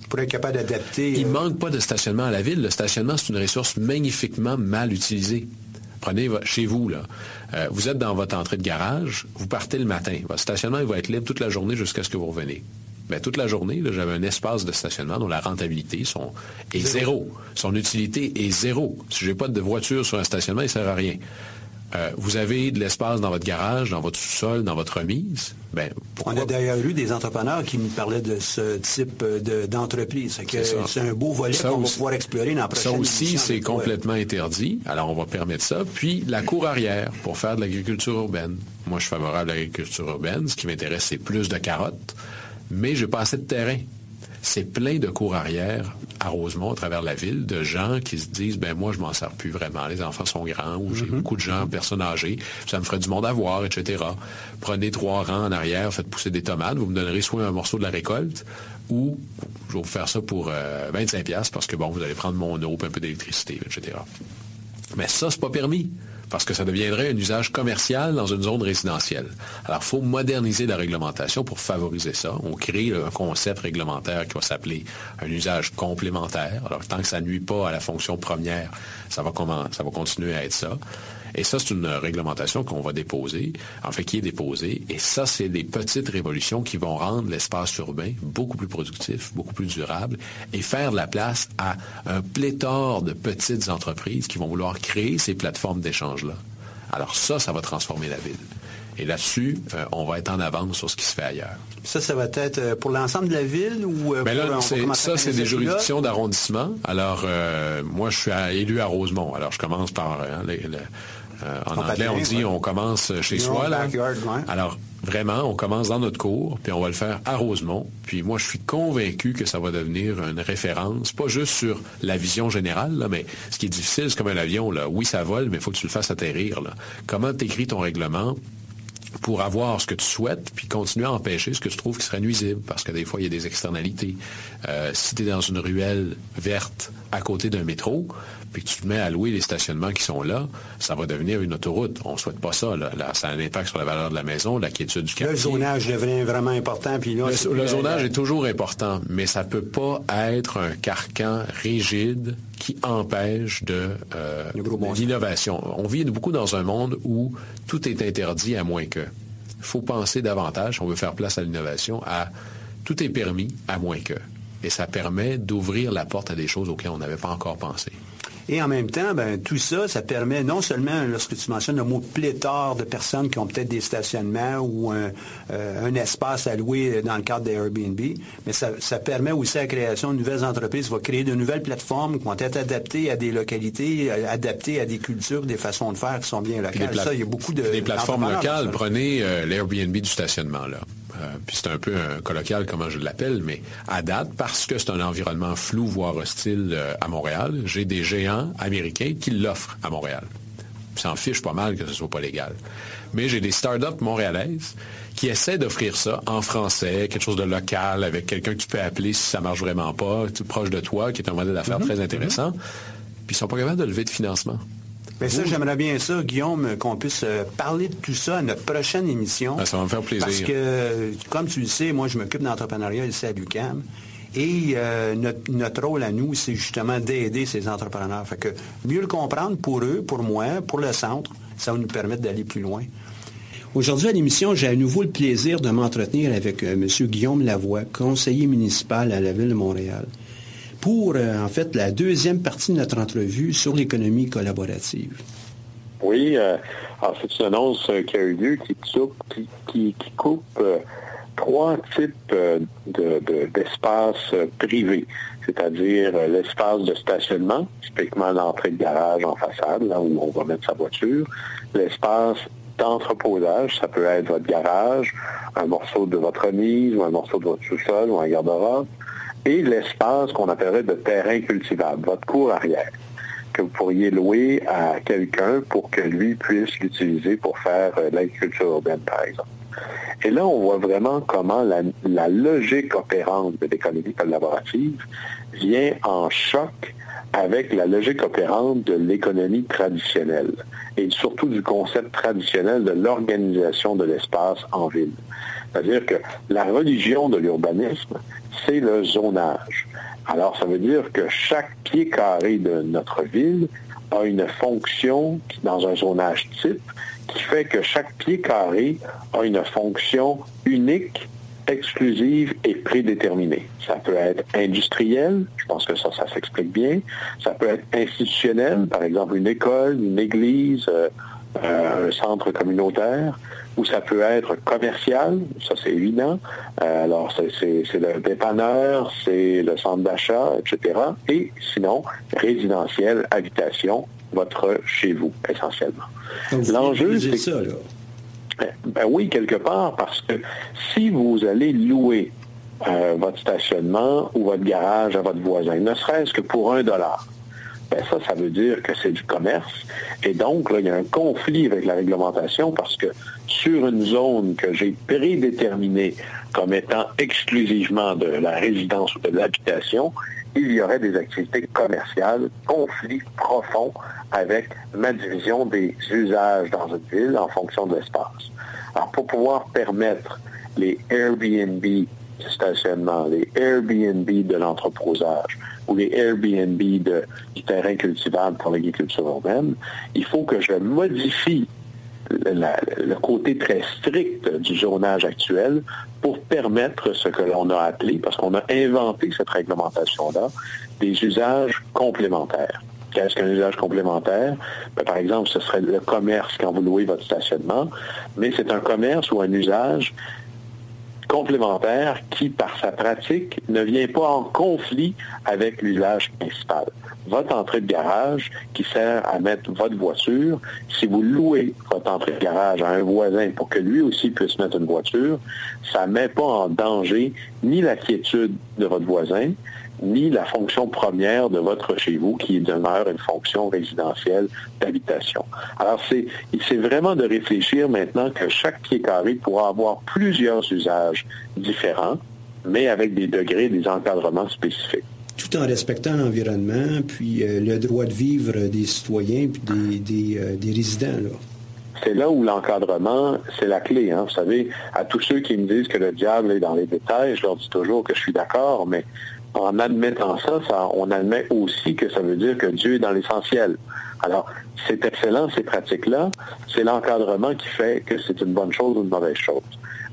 pour être capable d'adapter. Il ne euh, manque pas de stationnement à la ville. Le stationnement, c'est une ressource magnifiquement mal utilisée. Prenez chez vous, là. Euh, vous êtes dans votre entrée de garage, vous partez le matin. Votre stationnement il va être libre toute la journée jusqu'à ce que vous reveniez. Mais toute la journée, j'avais un espace de stationnement dont la rentabilité est zéro. Son utilité est zéro. Si je n'ai pas de voiture sur un stationnement, il ne sert à rien. Euh, vous avez de l'espace dans votre garage, dans votre sous-sol, dans votre remise. Ben, On a d'ailleurs eu des entrepreneurs qui me parlaient de ce type d'entreprise. c'est un beau volet qu'on va pouvoir explorer dans la prochaine Ça aussi, c'est complètement interdit. Alors, on va permettre ça. Puis, la cour arrière pour faire de l'agriculture urbaine. Moi, je suis favorable à l'agriculture urbaine. Ce qui m'intéresse, c'est plus de carottes. Mais je n'ai pas assez de terrain c'est plein de cours arrière à Rosemont, à travers la ville, de gens qui se disent, ben moi, je m'en sers plus vraiment. Les enfants sont grands ou j'ai mhm. beaucoup de gens, personnes âgées. Ça me ferait du monde à voir, etc. Prenez trois rangs en arrière, faites pousser des tomates. Vous me donnerez soit un morceau de la récolte ou je vais vous faire ça pour 25 euh, parce que, bon, vous allez prendre mon eau, un peu d'électricité, etc. Mais ça, c'est pas permis parce que ça deviendrait un usage commercial dans une zone résidentielle. Alors, il faut moderniser la réglementation pour favoriser ça. On crée un concept réglementaire qui va s'appeler un usage complémentaire. Alors, tant que ça nuit pas à la fonction première, ça va, ça va continuer à être ça. Et ça, c'est une réglementation qu'on va déposer, en fait, qui est déposée. Et ça, c'est des petites révolutions qui vont rendre l'espace urbain beaucoup plus productif, beaucoup plus durable et faire de la place à un pléthore de petites entreprises qui vont vouloir créer ces plateformes d'échange-là. Alors ça, ça va transformer la ville. Et là-dessus, euh, on va être en avance sur ce qui se fait ailleurs. Ça, ça va être euh, pour l'ensemble de la ville ou euh, ben là, ça, c'est des juridictions d'arrondissement. Alors, moi, je suis élu à Rosemont. Alors, je commence par hein, les, euh, en anglais, on dit on commence chez soi. Là. Alors, vraiment, on commence dans notre cours, puis on va le faire à Rosemont. Puis moi, je suis convaincu que ça va devenir une référence, pas juste sur la vision générale, là, mais ce qui est difficile, c'est comme un avion. Là. Oui, ça vole, mais il faut que tu le fasses atterrir. Là. Comment tu écris ton règlement pour avoir ce que tu souhaites, puis continuer à empêcher ce que tu trouves qui serait nuisible, parce que des fois, il y a des externalités. Euh, si tu es dans une ruelle verte à côté d'un métro, puis que tu te mets à louer les stationnements qui sont là, ça va devenir une autoroute. On ne souhaite pas ça. Là. ça a un impact sur la valeur de la maison, la quiétude du quartier. Le zonage devient vraiment important. Puis là, le, zonage est toujours important, mais ça ne peut pas être un carcan rigide qui empêche de euh, l'innovation. On vit beaucoup dans un monde où tout est interdit à moins que. Il faut penser davantage, on veut faire place à l'innovation, à tout est permis à moins que. Et ça permet d'ouvrir la porte à des choses auxquelles on n'avait pas encore pensé. Et en même temps, ben, tout ça, ça permet non seulement, lorsque tu mentionnes le mot pléthore de personnes qui ont peut-être des stationnements ou un, euh, espace à louer dans le cadre des Airbnb, mais ça, permet aussi la création de nouvelles entreprises, va créer de nouvelles plateformes qui vont être adaptées à des localités, euh, adaptées à des cultures, des façons de faire qui sont bien locales. Ça, il y a beaucoup de... Des plateformes locales, prenez euh, l'Airbnb du stationnement, là. Euh, puis c'est un peu un colloquial, comment je l'appelle, mais à date, parce que c'est un environnement flou, voire hostile euh, à Montréal, j'ai des géants américains qui l'offrent à Montréal. Ils s'en fichent pas mal que ce soit pas légal. Mais j'ai des startups montréalaises qui essaient d'offrir ça en français, quelque chose de local, avec quelqu'un que tu peux appeler si ça marche vraiment pas, proche de toi, qui est un modèle d'affaires mm-hmm. très intéressant. Puis ils sont pas capables de lever de financement. Mais ça, j'aimerais bien ça, Guillaume, qu'on puisse euh, parler de tout ça à notre prochaine émission. Ben, ça va me faire plaisir. Parce que, comme tu le sais, moi, je m'occupe d'entrepreneuriat ici à l'UQAM. Et euh, notre, rôle à nous, c'est justement d'aider ces entrepreneurs. Fait que mieux le comprendre pour eux, pour moi, pour le centre, ça va nous permettre d'aller plus loin. Aujourd'hui à l'émission, j'ai à nouveau le plaisir de m'entretenir avec euh, M. Guillaume Lavoie, conseiller municipal à la Ville de Montréal pour, euh, en fait, la deuxième partie de notre entrevue sur l'économie collaborative. Oui, euh, c'est une annonce euh, qui a eu lieu qui, qui, coupe trois types d'espaces privés, c'est-à-dire l'espace de stationnement, typiquement l'entrée de garage en façade, là où on va mettre sa voiture, l'espace d'entreposage, ça peut être votre garage, un morceau de votre remise ou un morceau de votre sous-sol ou un garde-robe, et l'espace qu'on appellerait de terrain cultivable, votre cour arrière, que vous pourriez louer à quelqu'un pour que lui puisse l'utiliser pour faire euh, l'agriculture urbaine, par exemple. Et là, on voit vraiment comment la, la logique opérante de l'économie collaborative vient en choc avec la logique opérante de l'économie traditionnelle et surtout du concept traditionnel de l'organisation de l'espace en ville. C'est-à-dire que la religion de l'urbanisme, c'est le zonage. Alors, ça veut dire que chaque pied carré de notre ville a une fonction dans un zonage type qui fait que chaque pied carré a une fonction unique, exclusive et prédéterminée. Ça peut être industriel, je pense que ça, ça s'explique bien. Ça peut être institutionnel, par exemple une école, une église, euh, un centre communautaire ou ça peut être commercial, ça c'est évident. Euh, alors c'est le dépanneur, c'est le centre d'achat, etc. Et sinon, résidentiel, habitation, votre chez vous, essentiellement. L'enjeu, c'est ça, là. Ben, ben, oui, quelque part, parce que si vous allez louer euh, votre stationnement ou votre garage à votre voisin, ne serait-ce que pour un dollar, ben ça, ça veut dire que c'est du commerce. Et donc, là, il y a un conflit avec la réglementation parce que sur une zone que j'ai prédéterminée comme étant exclusivement de la résidence ou de l'habitation, il y aurait des activités commerciales, conflit profond avec ma division des usages dans une ville en fonction de l'espace. Alors, pour pouvoir permettre les Airbnb du stationnement, les Airbnb de l'entreposage, ou les Airbnb de, du terrain cultivable pour l'agriculture urbaine, il faut que je modifie le côté très strict du zonage actuel pour permettre ce que l'on a appelé, parce qu'on a inventé cette réglementation-là, des usages complémentaires. Qu'est-ce qu'un usage complémentaire? Ben, par exemple, ce serait le commerce quand vous louez votre stationnement, mais c'est un commerce ou un usage complémentaire qui, par sa pratique, ne vient pas en conflit avec l'usage principal. Votre entrée de garage qui sert à mettre votre voiture, si vous louez votre entrée de garage à un voisin pour que lui aussi puisse mettre une voiture, ça ne met pas en danger ni la quiétude de votre voisin, ni la fonction première de votre chez vous qui demeure une fonction résidentielle d'habitation. Alors, c'est, c'est vraiment de réfléchir maintenant que chaque pied carré pourra avoir plusieurs usages différents, mais avec des degrés, des encadrements spécifiques. Tout en respectant l'environnement, puis euh, le droit de vivre des citoyens, puis des, des, euh, des résidents. Là c'est là où l'encadrement, c'est la clé. Hein. Vous savez, à tous ceux qui me disent que le diable est dans les détails, je leur dis toujours que je suis d'accord, mais en admettant ça, on admet aussi que ça veut dire que Dieu est dans l'essentiel. Alors, c'est excellent, ces pratiques-là. C'est l'encadrement qui fait que c'est une bonne chose ou une mauvaise chose.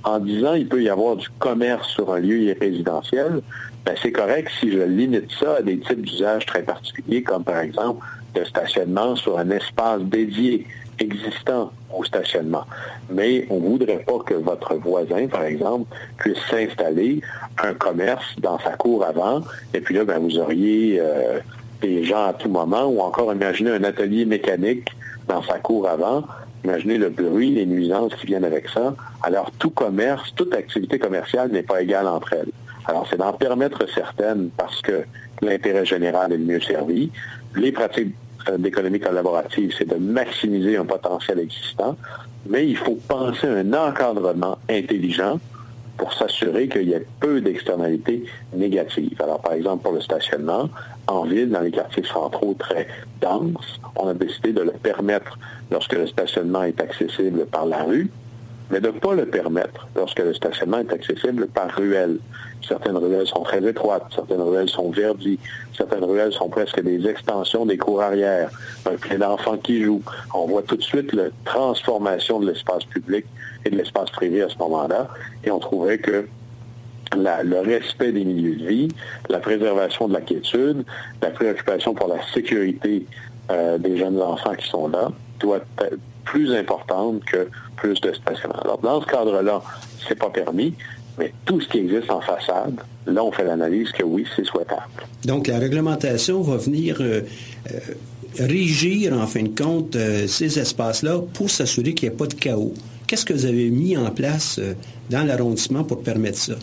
En disant il peut y avoir du commerce sur un lieu résidentiel, ben c'est correct si je limite ça à des types d'usages très particuliers, comme par exemple le stationnement sur un espace dédié existant au stationnement. Mais on ne voudrait pas que votre voisin, par exemple, puisse s'installer un commerce dans sa cour avant, et puis là, ben, vous auriez euh, des gens à tout moment, ou encore imaginez un atelier mécanique dans sa cour avant, imaginez le bruit, les nuisances qui viennent avec ça. Alors, tout commerce, toute activité commerciale n'est pas égale entre elles. Alors, c'est d'en permettre certaines parce que l'intérêt général est le mieux servi. Les pratiques d'économie collaborative, c'est de maximiser un potentiel existant, mais il faut penser à un encadrement intelligent pour s'assurer qu'il y ait peu d'externalités négatives. Alors, par exemple, pour le stationnement, en ville, dans les quartiers centraux très denses, on a décidé de le permettre lorsque le stationnement est accessible par la rue, mais de ne pas le permettre lorsque le stationnement est accessible par ruelle. Certaines ruelles sont très étroites, certaines ruelles sont verdies, certaines ruelles sont presque des extensions des cours arrière, un plein d'enfants qui jouent. On voit tout de suite la transformation de l'espace public et de l'espace privé à ce moment-là, et on trouvait que le respect des milieux de vie, la préservation de la quiétude, la préoccupation pour la sécurité euh, des jeunes enfants qui sont là doit être plus importante que plus de stationnement. Alors, dans ce cadre-là, c'est pas permis, mais tout ce qui existe en façade, là, on fait l'analyse que oui, c'est souhaitable. Donc, la réglementation va venir euh, euh, régir, en fin de compte, euh, ces espaces-là pour s'assurer qu'il n'y ait pas de chaos. Qu'est-ce que vous avez mis en place dans l'arrondissement pour permettre ça?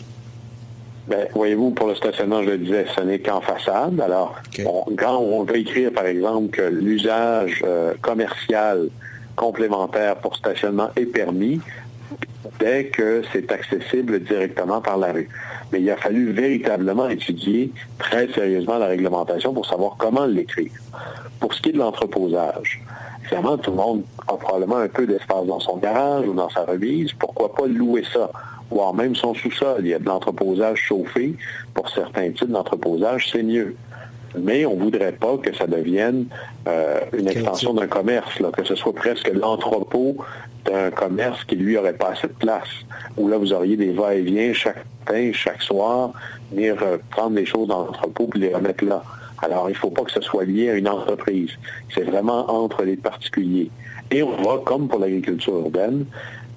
Bien, voyez-vous, pour le stationnement, je le disais, ce n'est qu'en façade. Alors, quand on veut écrire, par exemple, que l'usage commercial complémentaire pour stationnement est permis dès que c'est accessible directement par la rue. Mais il a fallu véritablement étudier très sérieusement la réglementation pour savoir comment l'écrire. Pour ce qui est de l'entreposage, évidemment, tout le monde a probablement un peu d'espace dans son garage ou dans sa remise. Pourquoi pas louer ça? Voire même son sous-sol? Il y a de l'entreposage chauffé. Pour certains types d'entreposage, c'est mieux mais on ne voudrait pas que ça devienne euh, une extension d'un commerce, que ce soit presque l'entrepôt d'un commerce qui, lui, n'aurait pas assez de place, où là, vous auriez des va-et-vient chaque matin, chaque soir, venir euh, prendre les choses dans l'entrepôt et les remettre là. Alors, il ne faut pas que ce soit lié à une entreprise. C'est vraiment entre les particuliers. Et on va, comme pour l'agriculture urbaine,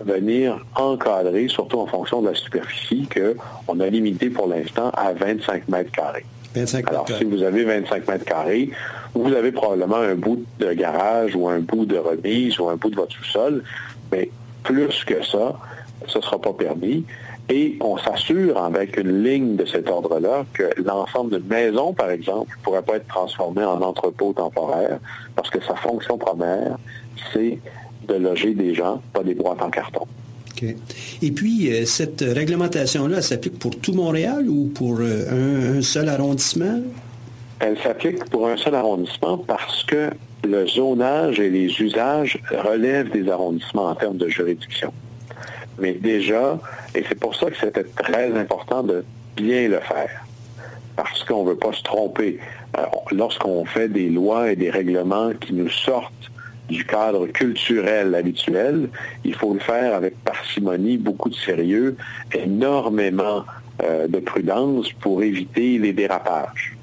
venir encadrer, surtout en fonction de la superficie, qu'on a limité pour l'instant à 25 mètres carrés. Alors, si vous avez 25 mètres carrés, vous avez probablement un bout de garage ou un bout de remise ou un bout de votre sous-sol, mais plus que ça, ce ne sera pas permis. Et on s'assure avec une ligne de cet ordre-là que l'ensemble d'une maison, par exemple, ne pourrait pas être transformé en entrepôt temporaire parce que sa fonction première, c'est de loger des gens, pas des boîtes en carton. Et puis, euh, cette réglementation-là, s'applique pour tout Montréal ou pour euh, un, seul arrondissement? Elle s'applique pour un seul arrondissement parce que le zonage et les usages relèvent des arrondissements en termes de juridiction. Mais déjà, et c'est pour ça que c'était très important de bien le faire, parce qu'on ne veut pas se tromper. Euh, lorsqu'on fait des lois et des règlements qui nous sortent du cadre culturel habituel. Il faut le faire avec parcimonie, beaucoup de sérieux, énormément euh, de prudence pour éviter les dérapages,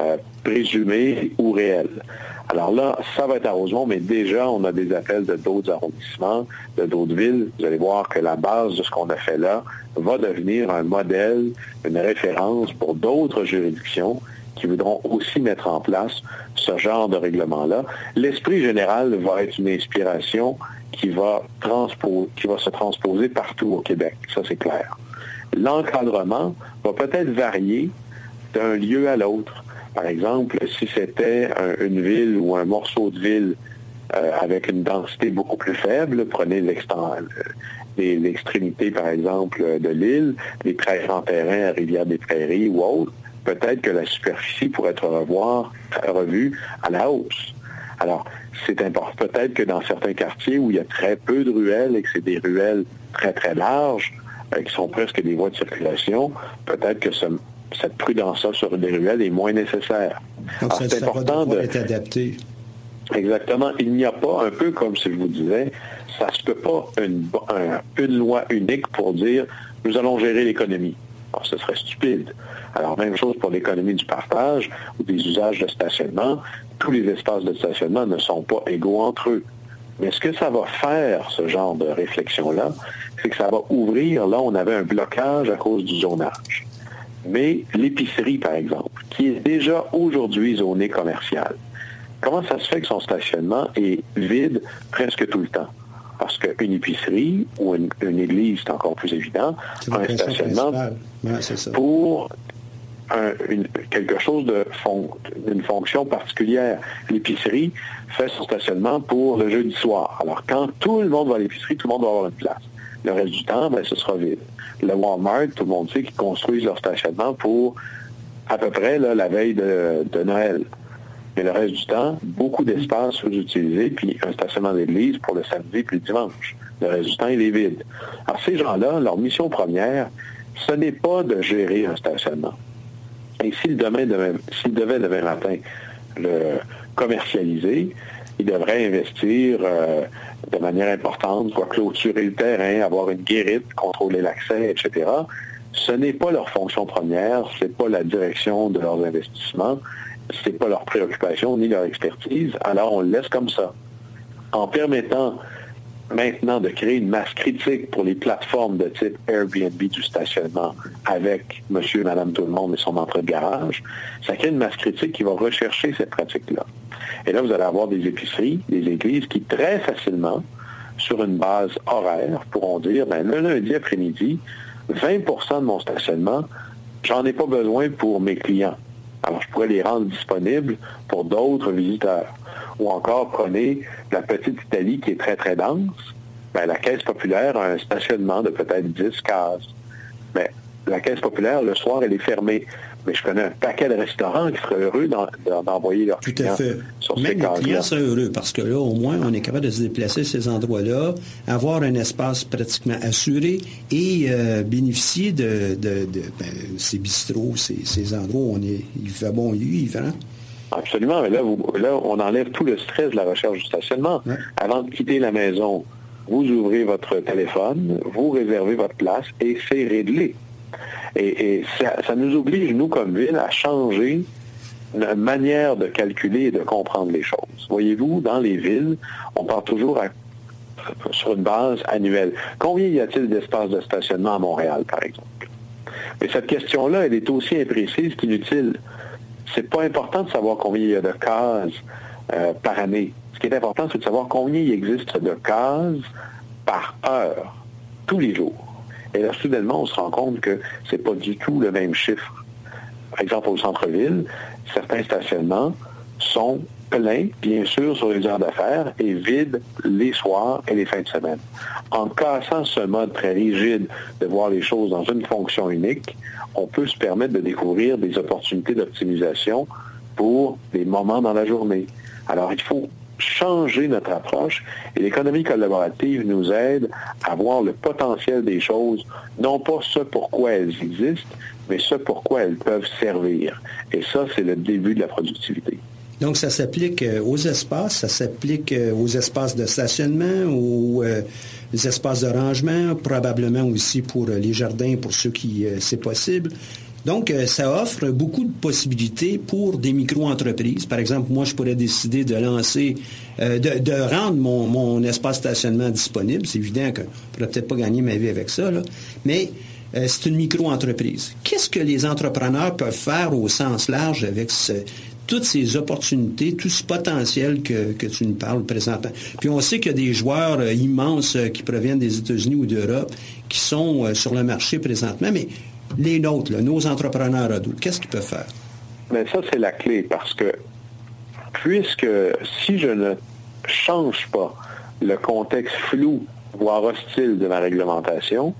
euh, présumés ou réels. Alors là, ça va être à Rosemont, mais déjà, on a des appels de d'autres arrondissements, de d'autres villes. Vous allez voir que la base de ce qu'on a fait là va devenir un modèle, une référence pour d'autres juridictions qui voudront aussi mettre en place ce genre de règlement-là. L'esprit général va être une inspiration qui va, qui va se transposer partout au Québec, ça c'est clair. L'encadrement va peut-être varier d'un lieu à l'autre. Par exemple, si c'était une ville ou un morceau de ville euh, avec une densité beaucoup plus faible, prenez l'extrémité, par exemple, de l'île, les prairies en terrain à Rivière-des-Prairies ou autre, peut-être que la superficie pourrait être revoir, revue à la hausse. Alors, c'est important. Peut-être que dans certains quartiers où il y a très peu de ruelles et que c'est des ruelles très, très larges, euh, qui sont presque des voies de circulation, peut-être que cette prudence-là sur des ruelles est moins nécessaire. c'est important de... être adapté. Exactement. Il n'y a pas, un peu comme si je vous disais, ça ne se peut pas une, une loi unique pour dire nous allons gérer l'économie. Ce serait stupide. Alors, même chose pour l'économie du partage ou des usages de stationnement. Tous les espaces de stationnement ne sont pas égaux entre eux. Mais ce que ça va faire, ce genre de réflexion-là, c'est que ça va ouvrir, là, on avait un blocage à cause du zonage. Mais l'épicerie, par exemple, qui est déjà aujourd'hui zonée commerciale, comment ça se fait que son stationnement est vide presque tout le temps? Parce qu'une épicerie ou une, église, c'est encore plus évident, a un stationnement pour quelque chose d'une fonction particulière. L'épicerie fait son stationnement pour le jeudi soir. Alors, quand tout le monde va à l'épicerie, tout le monde va avoir une place. Le reste du temps, ben, ce sera vide. Le Walmart, tout le monde sait qu'ils construisent leur stationnement pour à peu près la veille de, Noël. Mais le reste du temps, beaucoup d'espace sous-utilisé, puis un stationnement d'église pour le samedi puis le dimanche. Le reste du temps, il est vide. Alors, ces gens-là, leur mission première, ce n'est pas de gérer un stationnement. Et s'ils devaient demain matin le commercialiser, ils devraient investir euh, de manière importante, soit clôturer le terrain, avoir une guérite, contrôler l'accès, etc. Ce n'est pas leur fonction première, ce n'est pas la direction de leurs investissements, ce n'est pas leur préoccupation ni leur expertise, alors on le laisse comme ça. En permettant maintenant de créer une masse critique pour les plateformes de type Airbnb du stationnement avec monsieur et madame tout le monde et son entrée de garage, ça crée une masse critique qui va rechercher cette pratique-là. Et là, vous allez avoir des épiceries, des églises qui très facilement, sur une base horaire, pourront dire, ben, le lundi après-midi, 20% de mon stationnement, j'en ai pas besoin pour mes clients. Alors, je pourrais les rendre disponibles pour d'autres visiteurs. Ou encore, prenez la petite Italie qui est très, très dense. Ben, la caisse populaire a un stationnement de peut-être 10 cases. Mais la caisse populaire, le soir, elle est fermée. Mais je connais un paquet de restaurants qui seraient heureux d'envoyer leurs Tout à fait. sur Même les clients seraient heureux parce que là, au moins, on est capable de se déplacer à ces endroits-là, avoir un espace pratiquement assuré et euh, bénéficier de, ben, ces bistrots, ces, endroits où on est, il fait bon vivre. Hein? Absolument, mais là, là, on enlève tout le stress de la recherche du stationnement. Avant de quitter la maison, vous ouvrez votre téléphone, vous réservez votre place et c'est réglé. Et, ça, nous oblige, nous, comme ville, à changer notre manière de calculer et de comprendre les choses. Voyez-vous, dans les villes, on part toujours sur une base annuelle. Combien y a-t-il d'espaces de stationnement à Montréal, par exemple? Mais cette question-là, elle est aussi imprécise qu'inutile. C'est pas important de savoir combien il y a de cases euh, par année. Ce qui est important, c'est de savoir combien il existe de cases par heure, tous les jours. Et là, soudainement, on se rend compte que ce n'est pas du tout le même chiffre. Par exemple, au centre-ville, certains stationnements sont pleins, bien sûr, sur les heures d'affaires et vides les soirs et les fins de semaine. En cassant ce mode très rigide de voir les choses dans une fonction unique, on peut se permettre de découvrir des opportunités d'optimisation pour des moments dans la journée. Alors, il faut changer notre approche et l'économie collaborative nous aide à voir le potentiel des choses, non pas ce pourquoi elles existent, mais ce pourquoi elles peuvent servir. Et ça, c'est le début de la productivité. Donc, ça s'applique euh, aux espaces, ça s'applique euh, aux espaces de stationnement, aux, euh, espaces de rangement, probablement aussi pour les jardins, pour ceux qui c'est possible. Donc, euh, ça offre beaucoup de possibilités pour des micro-entreprises. Par exemple, moi, je pourrais décider de lancer, euh, de, rendre mon, espace stationnement disponible. C'est évident que je ne pourrais peut-être pas gagner ma vie avec ça, mais euh, c'est une micro-entreprise. Qu'est-ce que les entrepreneurs peuvent faire au sens large avec toutes ces opportunités, tout ce potentiel que, que, tu nous parles présentement? Puis on sait qu'il y a des joueurs immenses qui proviennent des États-Unis ou d'Europe qui sont sur le marché présentement, mais les nôtres, nos entrepreneurs adultes, qu'est-ce qu'ils peuvent faire? Mais ça, c'est la clé parce que puisque si je ne change pas le contexte flou, voire hostile de la réglementation,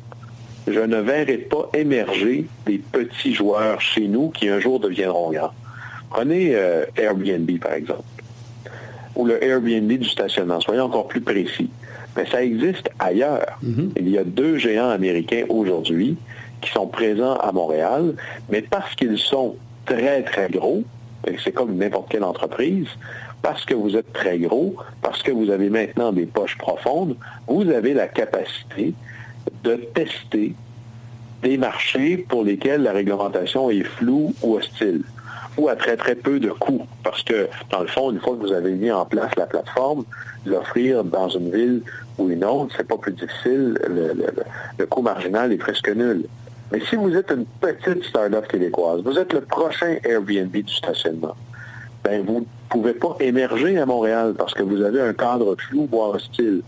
je ne verrai pas émerger des petits joueurs chez nous qui un jour deviendront grands. Prenez euh, Airbnb, par exemple, ou le Airbnb du stationnement. Soyons encore plus précis. Mais ça existe ailleurs. Mm-hmm. Il y a deux géants américains aujourd'hui qui sont présents à Montréal, mais parce qu'ils sont très, très gros, c'est comme n'importe quelle entreprise, parce que vous êtes très gros, parce que vous avez maintenant des poches profondes, vous avez la capacité de tester des marchés pour lesquels la réglementation est floue ou hostile, ou à très très peu de coûts. Parce que, dans le fond, une fois que vous avez mis en place la plateforme, l'offrir dans une ville ou une autre, c'est pas plus difficile, le, le- le coût marginal est presque nul. Mais si vous êtes une petite start-up québécoise, vous êtes le prochain Airbnb du stationnement, ben vous ne pouvez pas émerger à Montréal parce que vous avez un cadre flou, voire hostile.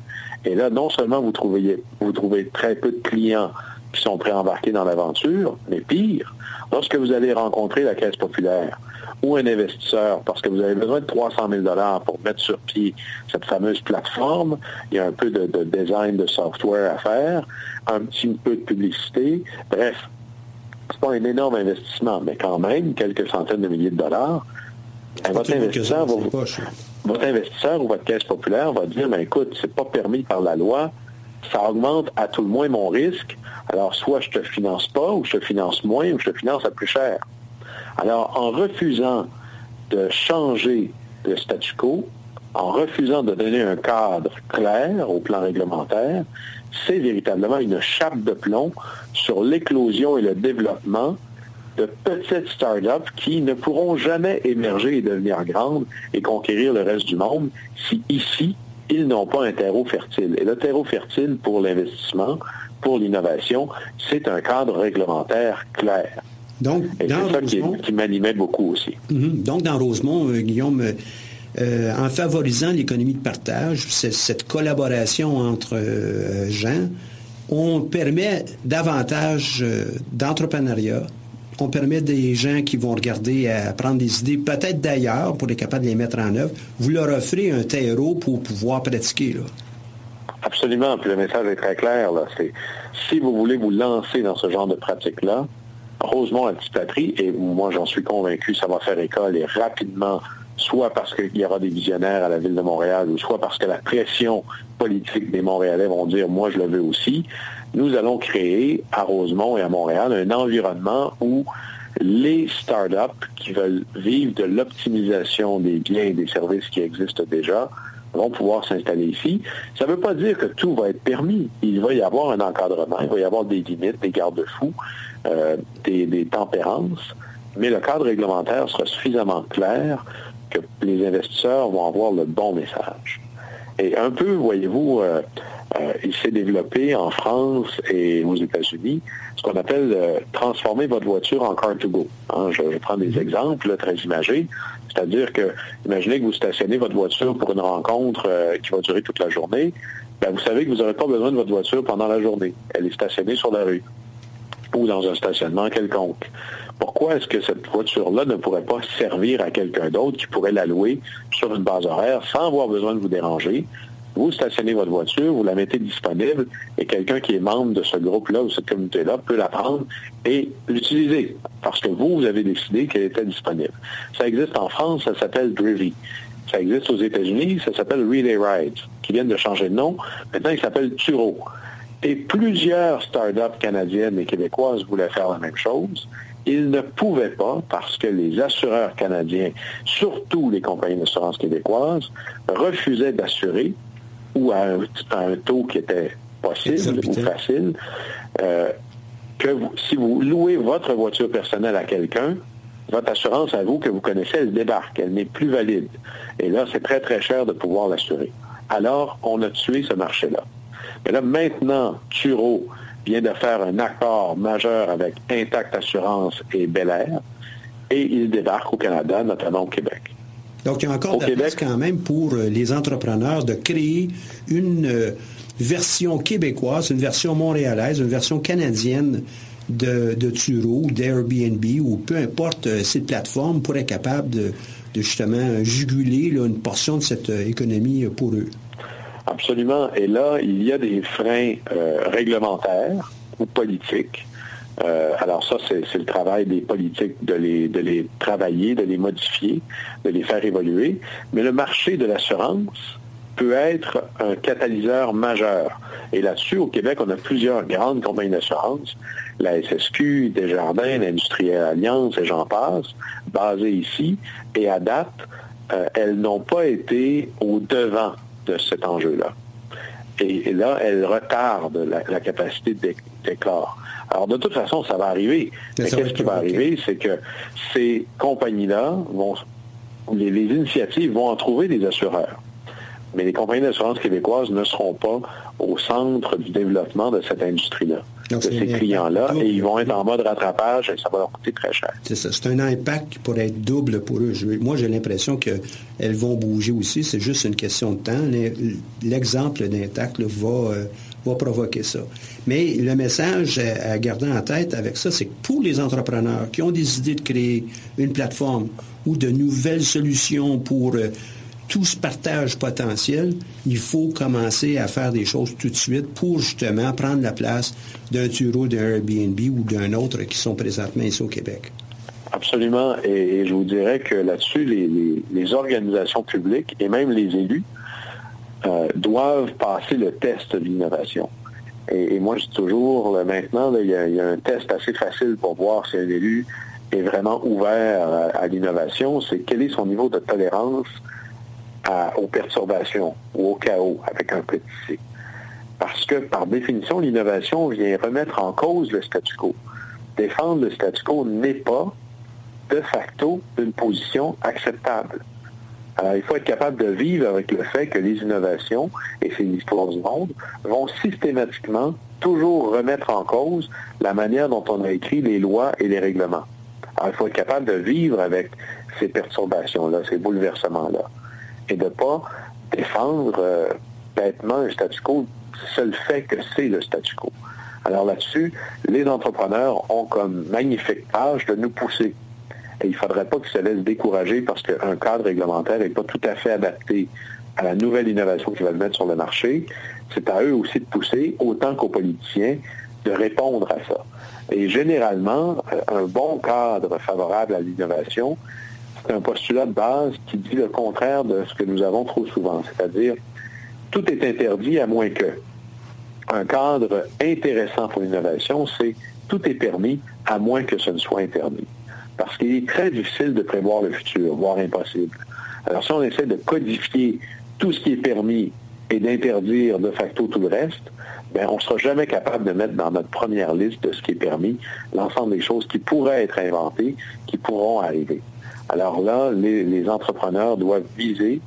Et là, non seulement vous trouvez, vous trouvez très peu de clients qui sont prêts à embarquer dans l'aventure, mais pire, lorsque vous allez rencontrer la Caisse populaire ou un investisseur, parce que vous avez besoin de 300 000 pour mettre sur pied cette fameuse plateforme, il y a un peu de, de design de software à faire, un petit peu de publicité, bref, c'est pas un énorme investissement, mais quand même, quelques centaines de milliers de dollars. Ben, votre, investisseur va vous- votre investisseur ou votre caisse populaire va dire, ben, écoute, c'est pas permis par la loi, ça augmente à tout le moins mon risque, alors soit je te finance pas, ou je te finance moins, ou je te finance à plus cher. Alors, en refusant de changer le statu quo, en refusant de donner un cadre clair au plan réglementaire, c'est véritablement une chape de plomb sur l'éclosion et le développement de petites start-up qui ne pourront jamais émerger et devenir grandes et conquérir le reste du monde si ici, ils n'ont pas un terreau fertile. Et le terreau fertile pour l'investissement, pour l'innovation, c'est un cadre réglementaire clair. Donc, Et dans c'est ça Rosemont- qui m'animait beaucoup aussi. Mhm. Donc, dans Rosemont, euh, Guillaume, euh, euh, en favorisant l'économie de partage, cette collaboration entre euh, gens, on permet davantage euh, d'entrepreneuriat. On permet des gens qui vont regarder à prendre des idées peut-être d'ailleurs pour être capable de les mettre en œuvre. Vous leur offrez un terreau pour pouvoir pratiquer. Là. Absolument. Puis le message est très clair. Là. C'est, si vous voulez vous lancer dans ce genre de pratique-là, Rosemont a petite patrie, et moi j'en suis convaincu, ça va faire école et rapidement, soit parce qu'il y aura des visionnaires à la ville de Montréal, ou soit parce que la pression politique des Montréalais vont dire moi je le veux aussi, nous allons créer à Rosemont et à Montréal un environnement où les startups qui veulent vivre de l'optimisation des biens et des services qui existent déjà vont pouvoir s'installer ici. Ça ne veut pas dire que tout va être permis. Il va y avoir un encadrement, il va y avoir des limites, des garde-fous, euh, des, tempérances, mais le cadre réglementaire sera suffisamment clair que les investisseurs vont avoir le bon message. Et un peu, voyez-vous, euh, euh, il s'est développé en France et aux États-Unis ce qu'on appelle transformer votre voiture en car to go. Hein, je, je prends des exemples très imagés. C'est-à-dire que, imaginez que vous stationnez votre voiture pour une rencontre qui va durer toute la journée. Ben, vous savez que vous n'aurez pas besoin de votre voiture pendant la journée. Elle est stationnée sur la rue ou dans un stationnement quelconque. Pourquoi est-ce que cette voiture-là ne pourrait pas servir à quelqu'un d'autre qui pourrait la louer sur une base horaire sans avoir besoin de vous déranger? Vous stationnez votre voiture, vous la mettez disponible et quelqu'un qui est membre de ce groupe-là ou cette communauté-là peut la prendre et l'utiliser parce que vous, vous avez décidé qu'elle était disponible. Ça existe en France, ça s'appelle Drivy. Ça existe aux États-Unis, ça s'appelle Relay Rides, qui viennent de changer de nom. Maintenant, il s'appelle Turo. Et plusieurs startups canadiennes et québécoises voulaient faire la même chose. Ils ne pouvaient pas parce que les assureurs canadiens, surtout les compagnies d'assurance québécoises, refusaient d'assurer ou à un, à un taux qui était possible ou facile, euh, que vous- si vous louez votre voiture personnelle à quelqu'un, votre assurance à vous que vous connaissez, elle débarque, elle n'est plus valide. Et là, c'est très, très cher de pouvoir l'assurer. Alors, on a tué ce marché-là. Mais là, maintenant, Turo vient de faire un accord majeur avec Intact Assurance et Bel Air, et il débarque au Canada, notamment au Québec. Donc, il y a encore de la place quand même pour euh, les entrepreneurs de créer une euh, version québécoise, une version montréalaise, une version canadienne de, de Turo, d'Airbnb ou peu importe euh, cette plateforme pour être capable de, justement juguler une portion de cette euh, économie pour eux. Absolument. Et là, il y a des freins réglementaires ou politiques. alors ça, c'est le travail des politiques de les, de les travailler, de les modifier, de les faire évoluer. Mais le marché de l'assurance, peut être un catalyseur majeur. Et là-dessus, au Québec, on a plusieurs grandes compagnies d'assurance, la SSQ, Desjardins, l'Industrielle Alliance et j'en passe, basées ici, et à date, euh, elles n'ont pas été au devant de cet enjeu-là. Et, là, elles retardent la, capacité d'éclore. Alors, de toute façon, ça va arriver. Mais qu'est-ce qui va arriver? C'est que ces compagnies-là vont, les initiatives vont en trouver des assureurs mais les compagnies d'assurance québécoises ne seront pas au centre du développement de cette industrie-là, de ces clients-là, et ils vont être en mode rattrapage et ça va leur coûter très cher. C'est ça. C'est un impact qui pourrait être double pour eux. moi, j'ai l'impression qu'elles vont bouger aussi. C'est juste une question de temps. L'exemple d'Intact va, euh, va provoquer ça. Mais le message à, garder en tête avec ça, c'est que pour les entrepreneurs qui ont décidé de créer une plateforme ou de nouvelles solutions pour... Tout ce partage potentiel, il faut commencer à faire des choses tout de suite pour justement prendre la place d'un Turo, d'un Airbnb ou d'un autre qui sont présentement ici au Québec. Absolument. Et, je vous dirais que là-dessus, les, organisations publiques et même les élus euh, doivent passer le test de l'innovation. Et, moi, je dis toujours, maintenant, il y, a un test assez facile pour voir si un élu est vraiment ouvert à l'innovation, c'est quel est son niveau de tolérance aux perturbations ou au chaos avec un petit c. Parce que, par définition, l'innovation vient remettre en cause le statu quo. Défendre le statu quo n'est pas, de facto, une position acceptable. Alors, il faut être capable de vivre avec le fait que les innovations, et c'est l'histoire du monde, vont systématiquement toujours remettre en cause la manière dont on a écrit les lois et les règlements. Alors, il faut être capable de vivre avec ces perturbations-là, ces bouleversements-là et de ne pas défendre euh, bêtement un statu quo, seul fait que c'est le statu quo. Alors là-dessus, les entrepreneurs ont comme magnifique tâche de nous pousser. Et il ne faudrait pas qu'ils se laissent décourager parce qu'un cadre réglementaire n'est pas tout à fait adapté à la nouvelle innovation qu'ils veulent mettre sur le marché. C'est à eux aussi de pousser, autant qu'aux politiciens, de répondre à ça. Et généralement, euh, un bon cadre favorable à l'innovation, c'est un postulat de base qui dit le contraire de ce que nous avons trop souvent, c'est-à-dire tout est interdit à moins que. Un cadre intéressant pour l'innovation, c'est tout est permis à moins que ce ne soit interdit. Parce qu'il est très difficile de prévoir le futur, voire impossible. Alors si on essaie de codifier tout ce qui est permis et d'interdire de facto tout le reste, ben, on ne sera jamais capable de mettre dans notre première liste de ce qui est permis l'ensemble des choses qui pourraient être inventées, qui pourront arriver. Alors là, les, entrepreneurs doivent viser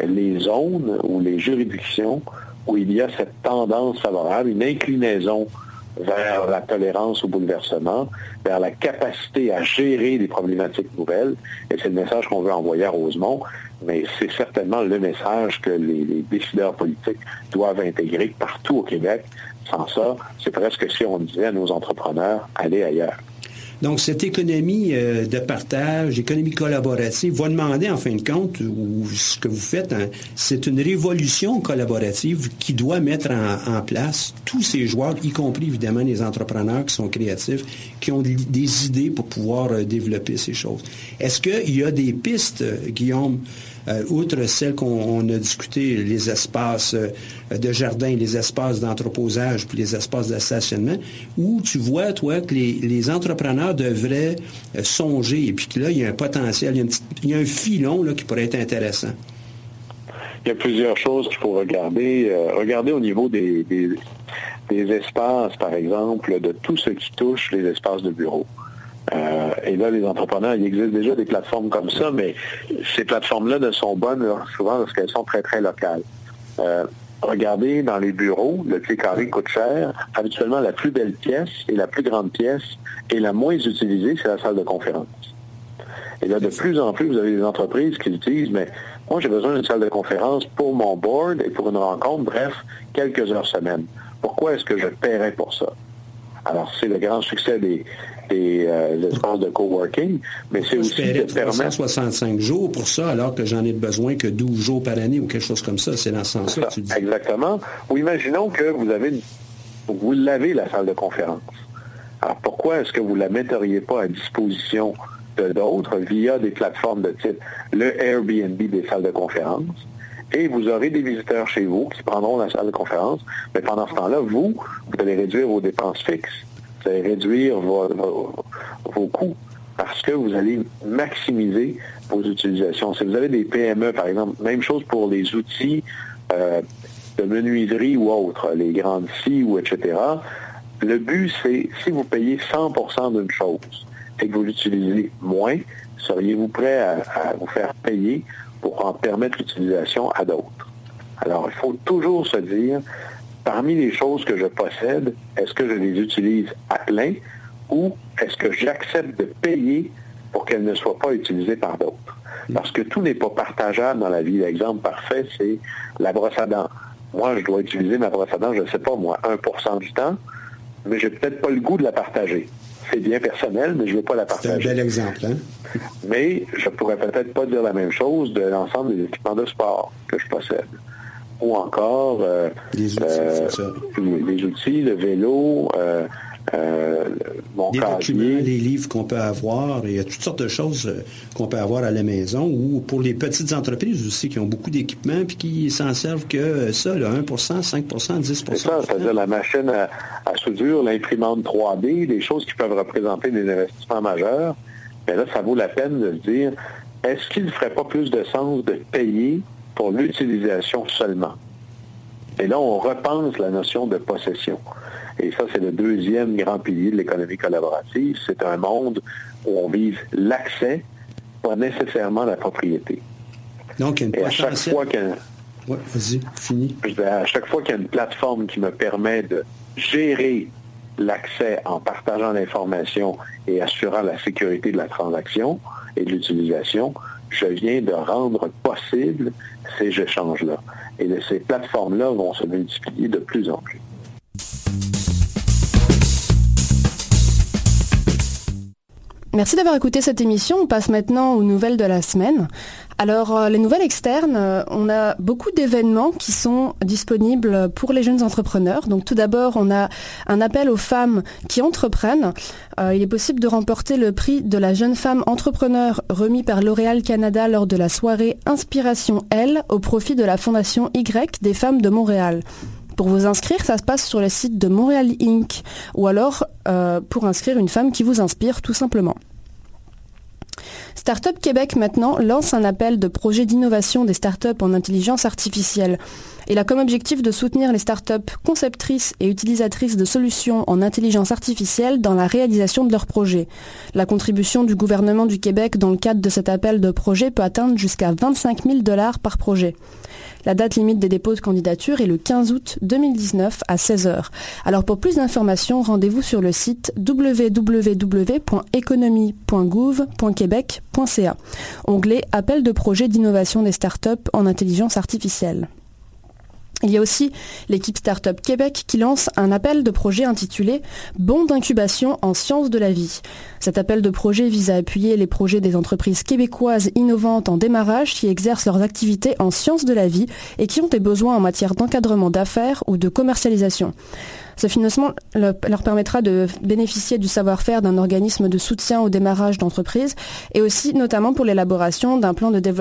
les zones ou les juridictions où il y a cette tendance favorable, une inclinaison vers la tolérance au bouleversement, vers la capacité à gérer des problématiques nouvelles. Et c'est le message qu'on veut envoyer à Rosemont, mais c'est certainement le message que les, les, décideurs politiques doivent intégrer partout au Québec. Sans ça, c'est presque si on disait à nos entrepreneurs, allez ailleurs. Donc, cette économie euh, de partage, économie collaborative, va demander, en fin de compte, ou ce que vous faites, hein, c'est une révolution collaborative qui doit mettre en, place tous ces joueurs, y compris évidemment les entrepreneurs qui sont créatifs, qui ont des idées pour pouvoir euh, développer ces choses. Est-ce qu'il y a des pistes, euh, Guillaume, outre celles qu'on a discuté, les espaces euh, de jardin, les espaces d'entreposage, puis les espaces de stationnement, où tu vois, toi, que les, entrepreneurs devraient euh, songer, et puis que là, il y a un potentiel, il y a, un filon qui pourrait être intéressant. Il y a plusieurs choses qu'il faut regarder. regarder au niveau des, des espaces, par exemple, de tout ce qui touche les espaces de bureau. Euh, et là, les entrepreneurs, il existe déjà des plateformes comme ça, mais ces plateformes-là ne sont bonnes souvent parce qu'elles sont très, très locales. Euh, regardez dans les bureaux, le pied carré coûte cher. Habituellement, la plus belle pièce et la plus grande pièce et la moins utilisée, c'est la salle de conférence. Et là, de plus en plus, vous avez des entreprises qui utilisent, mais moi, j'ai besoin d'une salle de conférence pour mon board et pour une rencontre, bref, quelques heures semaine. Pourquoi est-ce que je paierais pour ça? Alors, c'est le grand succès des, euh, espaces de coworking, mais c'est aussi de permettre... 65 jours pour ça, alors que j'en ai besoin que 12 jours par année ou quelque chose comme ça. C'est dans ce sens-là que tu dis. Exactement. Ou imaginons que vous avez, vous l'avez, la salle de conférence. Alors, pourquoi est-ce que vous ne la metteriez pas à disposition de d'autres via des plateformes de type le Airbnb des salles de conférence? et vous aurez des visiteurs chez vous qui prendront la salle de conférence. Mais pendant ce temps-là, vous, vous allez réduire vos dépenses fixes. Vous allez réduire vos, coûts parce que vous allez maximiser vos utilisations. Si vous avez des PME, par exemple, même chose pour les outils euh, de menuiserie ou autres, les grandes scies ou etc. Le but, c'est si vous payez 100% d'une chose et que vous l'utilisez moins, seriez-vous prêt à, vous faire payer pour en permettre l'utilisation à d'autres? Alors, il faut toujours se dire, parmi les choses que je possède, est-ce que je les utilise à plein ou est-ce que j'accepte de payer pour qu'elles ne soient pas utilisées par d'autres? Parce que tout n'est pas partageable dans la vie. L'exemple parfait, c'est la brosse à dents. Moi, je dois utiliser ma brosse à dents, je ne sais pas, moi, 1% du temps, mais je n'ai peut-être pas le goût de la partager. C'est bien personnel, mais je ne veux pas la partager. C'est un bel exemple. Hein? mais je pourrais peut-être pas dire la même chose de l'ensemble des équipements de sport que je possède ou encore euh, les, outils, euh, les, outils, le vélo, euh, mon les documents, les livres qu'on peut avoir, il y a toutes sortes de choses qu'on peut avoir à la maison ou pour les petites entreprises aussi qui ont beaucoup d'équipements puis qui s'en servent que ça, le 1% 5% 10 C'est ça, c'est-à-dire la machine à, à soudure, l'imprimante 3D, des choses qui peuvent représenter des investissements majeurs. Mais là, ça vaut la peine de se dire, est-ce qu'il ne ferait pas plus de sens de payer pour l'utilisation seulement. Et là, on repense la notion de possession. Et ça, c'est le deuxième grand pilier de l'économie collaborative. C'est un monde où on vise l'accès, pas nécessairement la propriété. Donc, une Et à chaque fois qu'un vas-y, fini. À chaque fois qu'il y a une plateforme qui me permet de gérer l'accès en partageant l'information et assurant la sécurité de la transaction et de l'utilisation, je viens de rendre possible ces échanges-là. Et ces plateformes-là vont se multiplier de plus en plus. Merci d'avoir écouté cette émission. On passe maintenant aux nouvelles de la semaine. Alors, euh, les nouvelles externes, euh, on a beaucoup d'événements qui sont disponibles pour les jeunes entrepreneurs. Donc, tout d'abord, on a un appel aux femmes qui entreprennent. Euh, il est possible de remporter le prix de la jeune femme entrepreneur remis par L'Oréal Canada lors de la soirée Inspiration L au profit de la Fondation Y des femmes de Montréal. Pour vous inscrire, ça se passe sur le site de Montréal Inc. ou alors pour inscrire une femme qui vous inspire tout simplement. Startup Québec maintenant lance un appel de projet d'innovation des startups en intelligence artificielle. Il a comme objectif de soutenir les startups conceptrices et utilisatrices de solutions en intelligence artificielle dans la réalisation de leurs projets. La contribution du gouvernement du Québec dans le cadre de cet appel de projet peut atteindre jusqu'à 25 000 dollars par projet. La date limite des dépôts de candidature est le 15 août 2019 à 16h. Alors pour plus d'informations, rendez-vous sur le site www.économie.gouv.québec.ca. Onglet Appel de projet d'innovation des startups en intelligence artificielle. Il y a aussi l'équipe Startup Québec qui lance un appel de projet intitulé Bon d'incubation en sciences de la vie. Cet appel de projet vise à appuyer les projets des entreprises québécoises innovantes en démarrage qui exercent leurs activités en sciences de la vie et qui ont des besoins en matière d'encadrement d'affaires ou de commercialisation. Ce financement leur permettra de bénéficier du savoir-faire d'un organisme de soutien au démarrage d'entreprise et aussi notamment pour l'élaboration d'un plan de développement